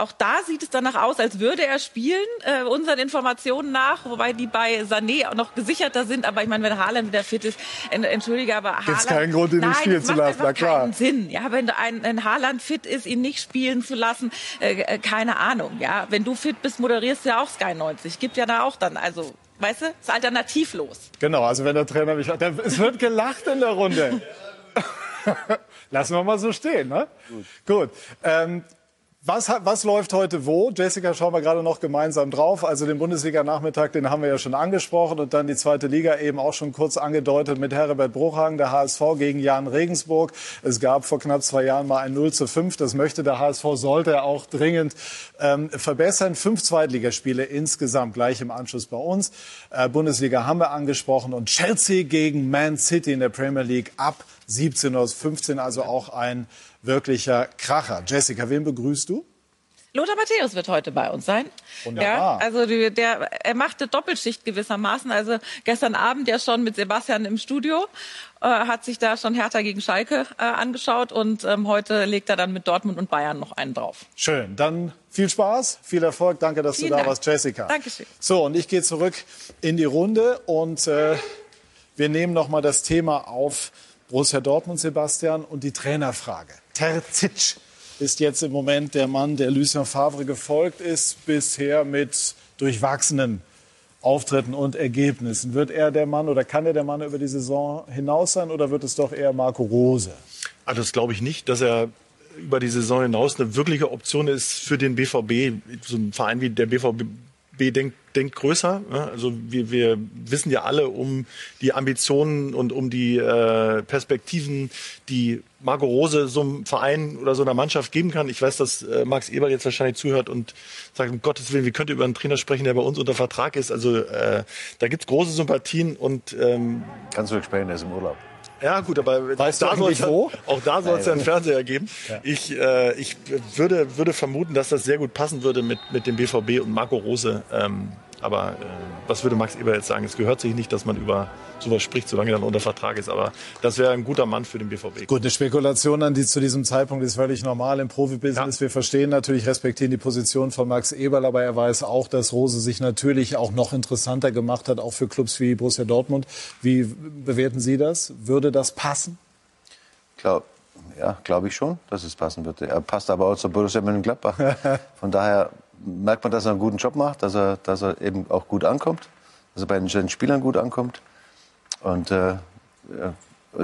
Speaker 7: Auch da sieht es danach aus, als würde er spielen, äh, unseren Informationen nach, wobei die bei Sané auch noch gesicherter sind. Aber ich meine, wenn Haaland wieder fit ist, en- entschuldige, aber Haaland...
Speaker 1: keinen Grund, ihn nicht spielen zu lassen, na klar.
Speaker 7: keinen Sinn. Ja, wenn ein, ein Haaland fit ist, ihn nicht spielen zu lassen, äh, äh, keine Ahnung. Ja, wenn du fit bist, moderierst du ja auch Sky 90. Gibt ja da auch dann, also, weißt du, ist alternativlos.
Speaker 1: Genau, also wenn der Trainer mich... Der, es wird gelacht in der Runde. Lassen wir mal so stehen, ne? Gut. Ähm, was, was läuft heute wo? Jessica, schauen wir gerade noch gemeinsam drauf. Also den Bundesliga-Nachmittag, den haben wir ja schon angesprochen. Und dann die zweite Liga eben auch schon kurz angedeutet mit Herbert Bruchhagen, der HSV gegen Jan Regensburg. Es gab vor knapp zwei Jahren mal ein 0 zu 5. Das möchte der HSV, sollte er auch dringend ähm, verbessern. Fünf Zweitligaspiele insgesamt gleich im Anschluss bei uns. Äh, Bundesliga haben wir angesprochen. Und Chelsea gegen Man City in der Premier League ab 17 Uhr 15. Also auch ein wirklicher Kracher. Jessica, wen begrüßt du?
Speaker 7: Lothar Matthäus wird heute bei uns sein.
Speaker 1: Wunderbar.
Speaker 7: Ja, also die, der, er machte Doppelschicht gewissermaßen. Also gestern Abend ja schon mit Sebastian im Studio, äh, hat sich da schon Hertha gegen Schalke äh, angeschaut und ähm, heute legt er dann mit Dortmund und Bayern noch einen drauf.
Speaker 1: Schön. Dann viel Spaß, viel Erfolg. Danke, dass
Speaker 7: Vielen
Speaker 1: du da
Speaker 7: Dank.
Speaker 1: warst, Jessica.
Speaker 7: Dankeschön.
Speaker 1: So, und ich gehe zurück in die Runde und äh, wir nehmen noch mal das Thema auf Borussia Dortmund, Sebastian, und die Trainerfrage. Terzic ist jetzt im Moment der Mann, der Lucien Favre gefolgt ist, bisher mit durchwachsenen Auftritten und Ergebnissen. Wird er der Mann oder kann er der Mann über die Saison hinaus sein oder wird es doch eher Marco Rose?
Speaker 4: Also das glaube ich nicht, dass er über die Saison hinaus eine wirkliche Option ist für den BVB. So ein Verein wie der BVB BVB denkt, denkt größer. Ne? Also wir, wir wissen ja alle um die Ambitionen und um die äh, Perspektiven, die Marco Rose so einem Verein oder so einer Mannschaft geben kann. Ich weiß, dass äh, Max Eberl jetzt wahrscheinlich zuhört und sagt, um Gottes Willen, wie könnt ihr über einen Trainer sprechen, der bei uns unter Vertrag ist? Also äh, da gibt's große Sympathien und ähm,
Speaker 3: Kannst du sprechen, er ist im Urlaub.
Speaker 4: ja, gut, aber
Speaker 1: Weißt
Speaker 4: da soll's-
Speaker 1: wo?
Speaker 4: auch da soll es ja einen Fernseher geben. Ich, äh, ich würde, würde vermuten, dass das sehr gut passen würde mit, mit dem BVB und Marco Rose. Ähm, aber äh, was würde Max Eber jetzt sagen? Es gehört sich nicht, dass man über sowas spricht, solange er dann unter Vertrag ist. Aber das wäre ein guter Mann für den BVB.
Speaker 1: Gut, eine Spekulation an die zu diesem Zeitpunkt ist völlig normal im Profibusiness.
Speaker 4: Ja.
Speaker 1: Wir verstehen natürlich, respektieren die Position von Max Eberl, aber er weiß auch, dass Rose sich natürlich auch noch interessanter gemacht hat, auch für Clubs wie Borussia Dortmund. Wie bewerten Sie das? Würde das passen?
Speaker 3: Glaub, ja, glaube ich schon, dass es passen würde. Er passt aber auch zu Borussia Mönchengladbach. Von daher merkt man, dass er einen guten Job macht, dass er, dass er eben auch gut ankommt, dass er bei den Spielern gut ankommt und äh, ja,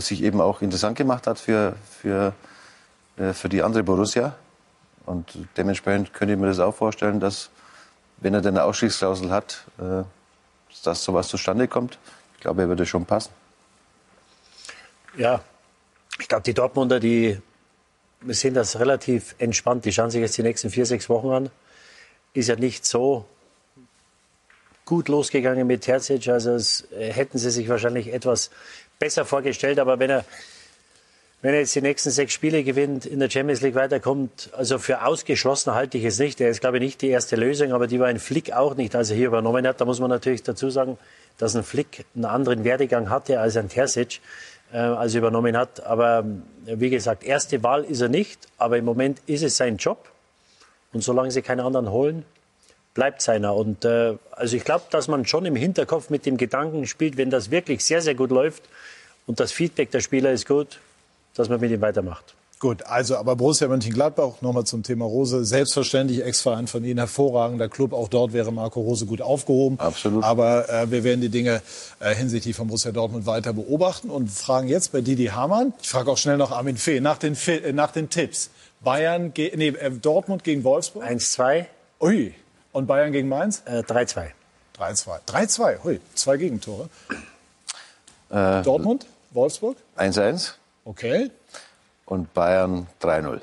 Speaker 3: sich eben auch interessant gemacht hat für, für, äh, für die andere Borussia. Und dementsprechend könnte ich mir das auch vorstellen, dass, wenn er denn eine Ausstiegsklausel hat, äh, dass sowas zustande kommt. Ich glaube, er würde schon passen.
Speaker 5: Ja, ich glaube, die Dortmunder, die sehen das relativ entspannt. Die schauen sich jetzt die nächsten vier, sechs Wochen an. Ist ja nicht so gut losgegangen mit Terzic. Also es, äh, hätten sie sich wahrscheinlich etwas besser vorgestellt. Aber wenn er, wenn er jetzt die nächsten sechs Spiele gewinnt, in der Champions League weiterkommt, also für ausgeschlossen halte ich es nicht. Er ist, glaube ich, nicht die erste Lösung, aber die war ein Flick auch nicht, als er hier übernommen hat. Da muss man natürlich dazu sagen, dass ein Flick einen anderen Werdegang hatte als ein Terzic äh, als er übernommen hat. Aber ähm, wie gesagt, erste Wahl ist er nicht, aber im Moment ist es sein Job. Und solange sie keine anderen holen, bleibt seiner. Und äh, also ich glaube, dass man schon im Hinterkopf mit dem Gedanken spielt, wenn das wirklich sehr, sehr gut läuft und das Feedback der Spieler ist gut, dass man mit ihm weitermacht.
Speaker 1: Gut, also aber Borussia Mönchengladbach, nochmal zum Thema Rose, selbstverständlich Ex-Verein von Ihnen, hervorragender Club, auch dort wäre Marco Rose gut aufgehoben.
Speaker 3: Absolut.
Speaker 1: Aber äh, wir werden die Dinge äh, hinsichtlich von Borussia Dortmund weiter beobachten und fragen jetzt bei Didi Hamann, ich frage auch schnell noch Armin Fee, nach den, äh, nach den Tipps. Bayern, ge nee, äh, Dortmund gegen Wolfsburg?
Speaker 5: 1-2,
Speaker 1: Ui. Und Bayern gegen Mainz?
Speaker 5: äh, 3-2.
Speaker 1: 3-2. 3-2, hui, zwei Gegentore.
Speaker 3: Äh,
Speaker 1: Dortmund, Wolfsburg?
Speaker 3: 1-1
Speaker 1: Okay.
Speaker 3: und Bayern 3-0.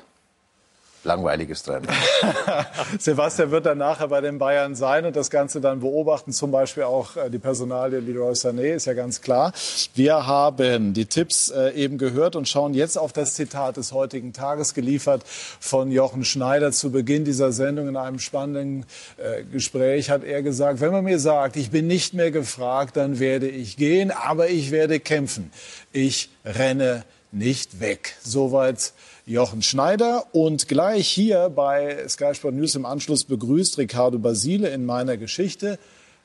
Speaker 3: Langweiliges 3-0.
Speaker 1: Sebastian wird dann nachher bei den Bayern sein und das Ganze dann beobachten, zum Beispiel auch äh, die Personalie Leroy Sané, ist ja ganz klar. Wir haben die Tipps äh, eben gehört und schauen jetzt auf das Zitat des heutigen Tages, geliefert von Jochen Schneider zu Beginn dieser Sendung in einem spannenden äh, Gespräch hat er gesagt, wenn man mir sagt, ich bin nicht mehr gefragt, dann werde ich gehen, aber ich werde kämpfen. Ich renne nicht weg. Soweit Jochen Schneider. Und gleich hier bei Sky Sport News im Anschluss begrüßt Ricardo Basile in meiner Geschichte.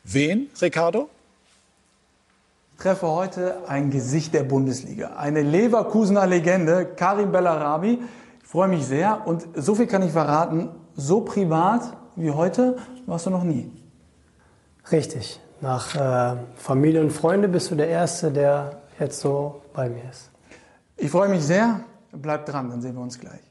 Speaker 1: Wen, Ricardo?
Speaker 8: Ich treffe heute ein Gesicht der Bundesliga, eine Leverkusener Legende, Karim Bellarabi. Ich freue mich sehr und so viel kann ich verraten, so privat wie heute warst du noch nie.
Speaker 9: Richtig. Nach äh, Familie und Freunde bist du der Erste, der jetzt so bei mir ist.
Speaker 8: Ich freue mich sehr, bleib dran, dann sehen wir uns gleich.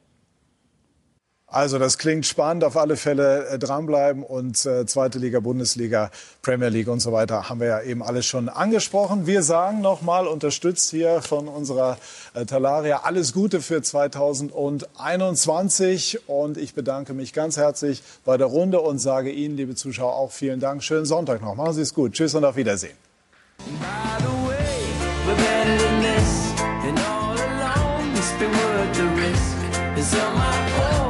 Speaker 1: Also das klingt spannend, auf alle Fälle äh, dranbleiben und äh, zweite Liga, Bundesliga, Premier League und so weiter haben wir ja eben alles schon angesprochen. Wir sagen nochmal, unterstützt hier von unserer äh, Talaria, alles Gute für 2021 und ich bedanke mich ganz herzlich bei der Runde und sage Ihnen, liebe Zuschauer, auch vielen Dank. Schönen Sonntag noch. Machen Sie es gut. Tschüss und auf Wiedersehen.
Speaker 10: be worth the risk. Is on my own.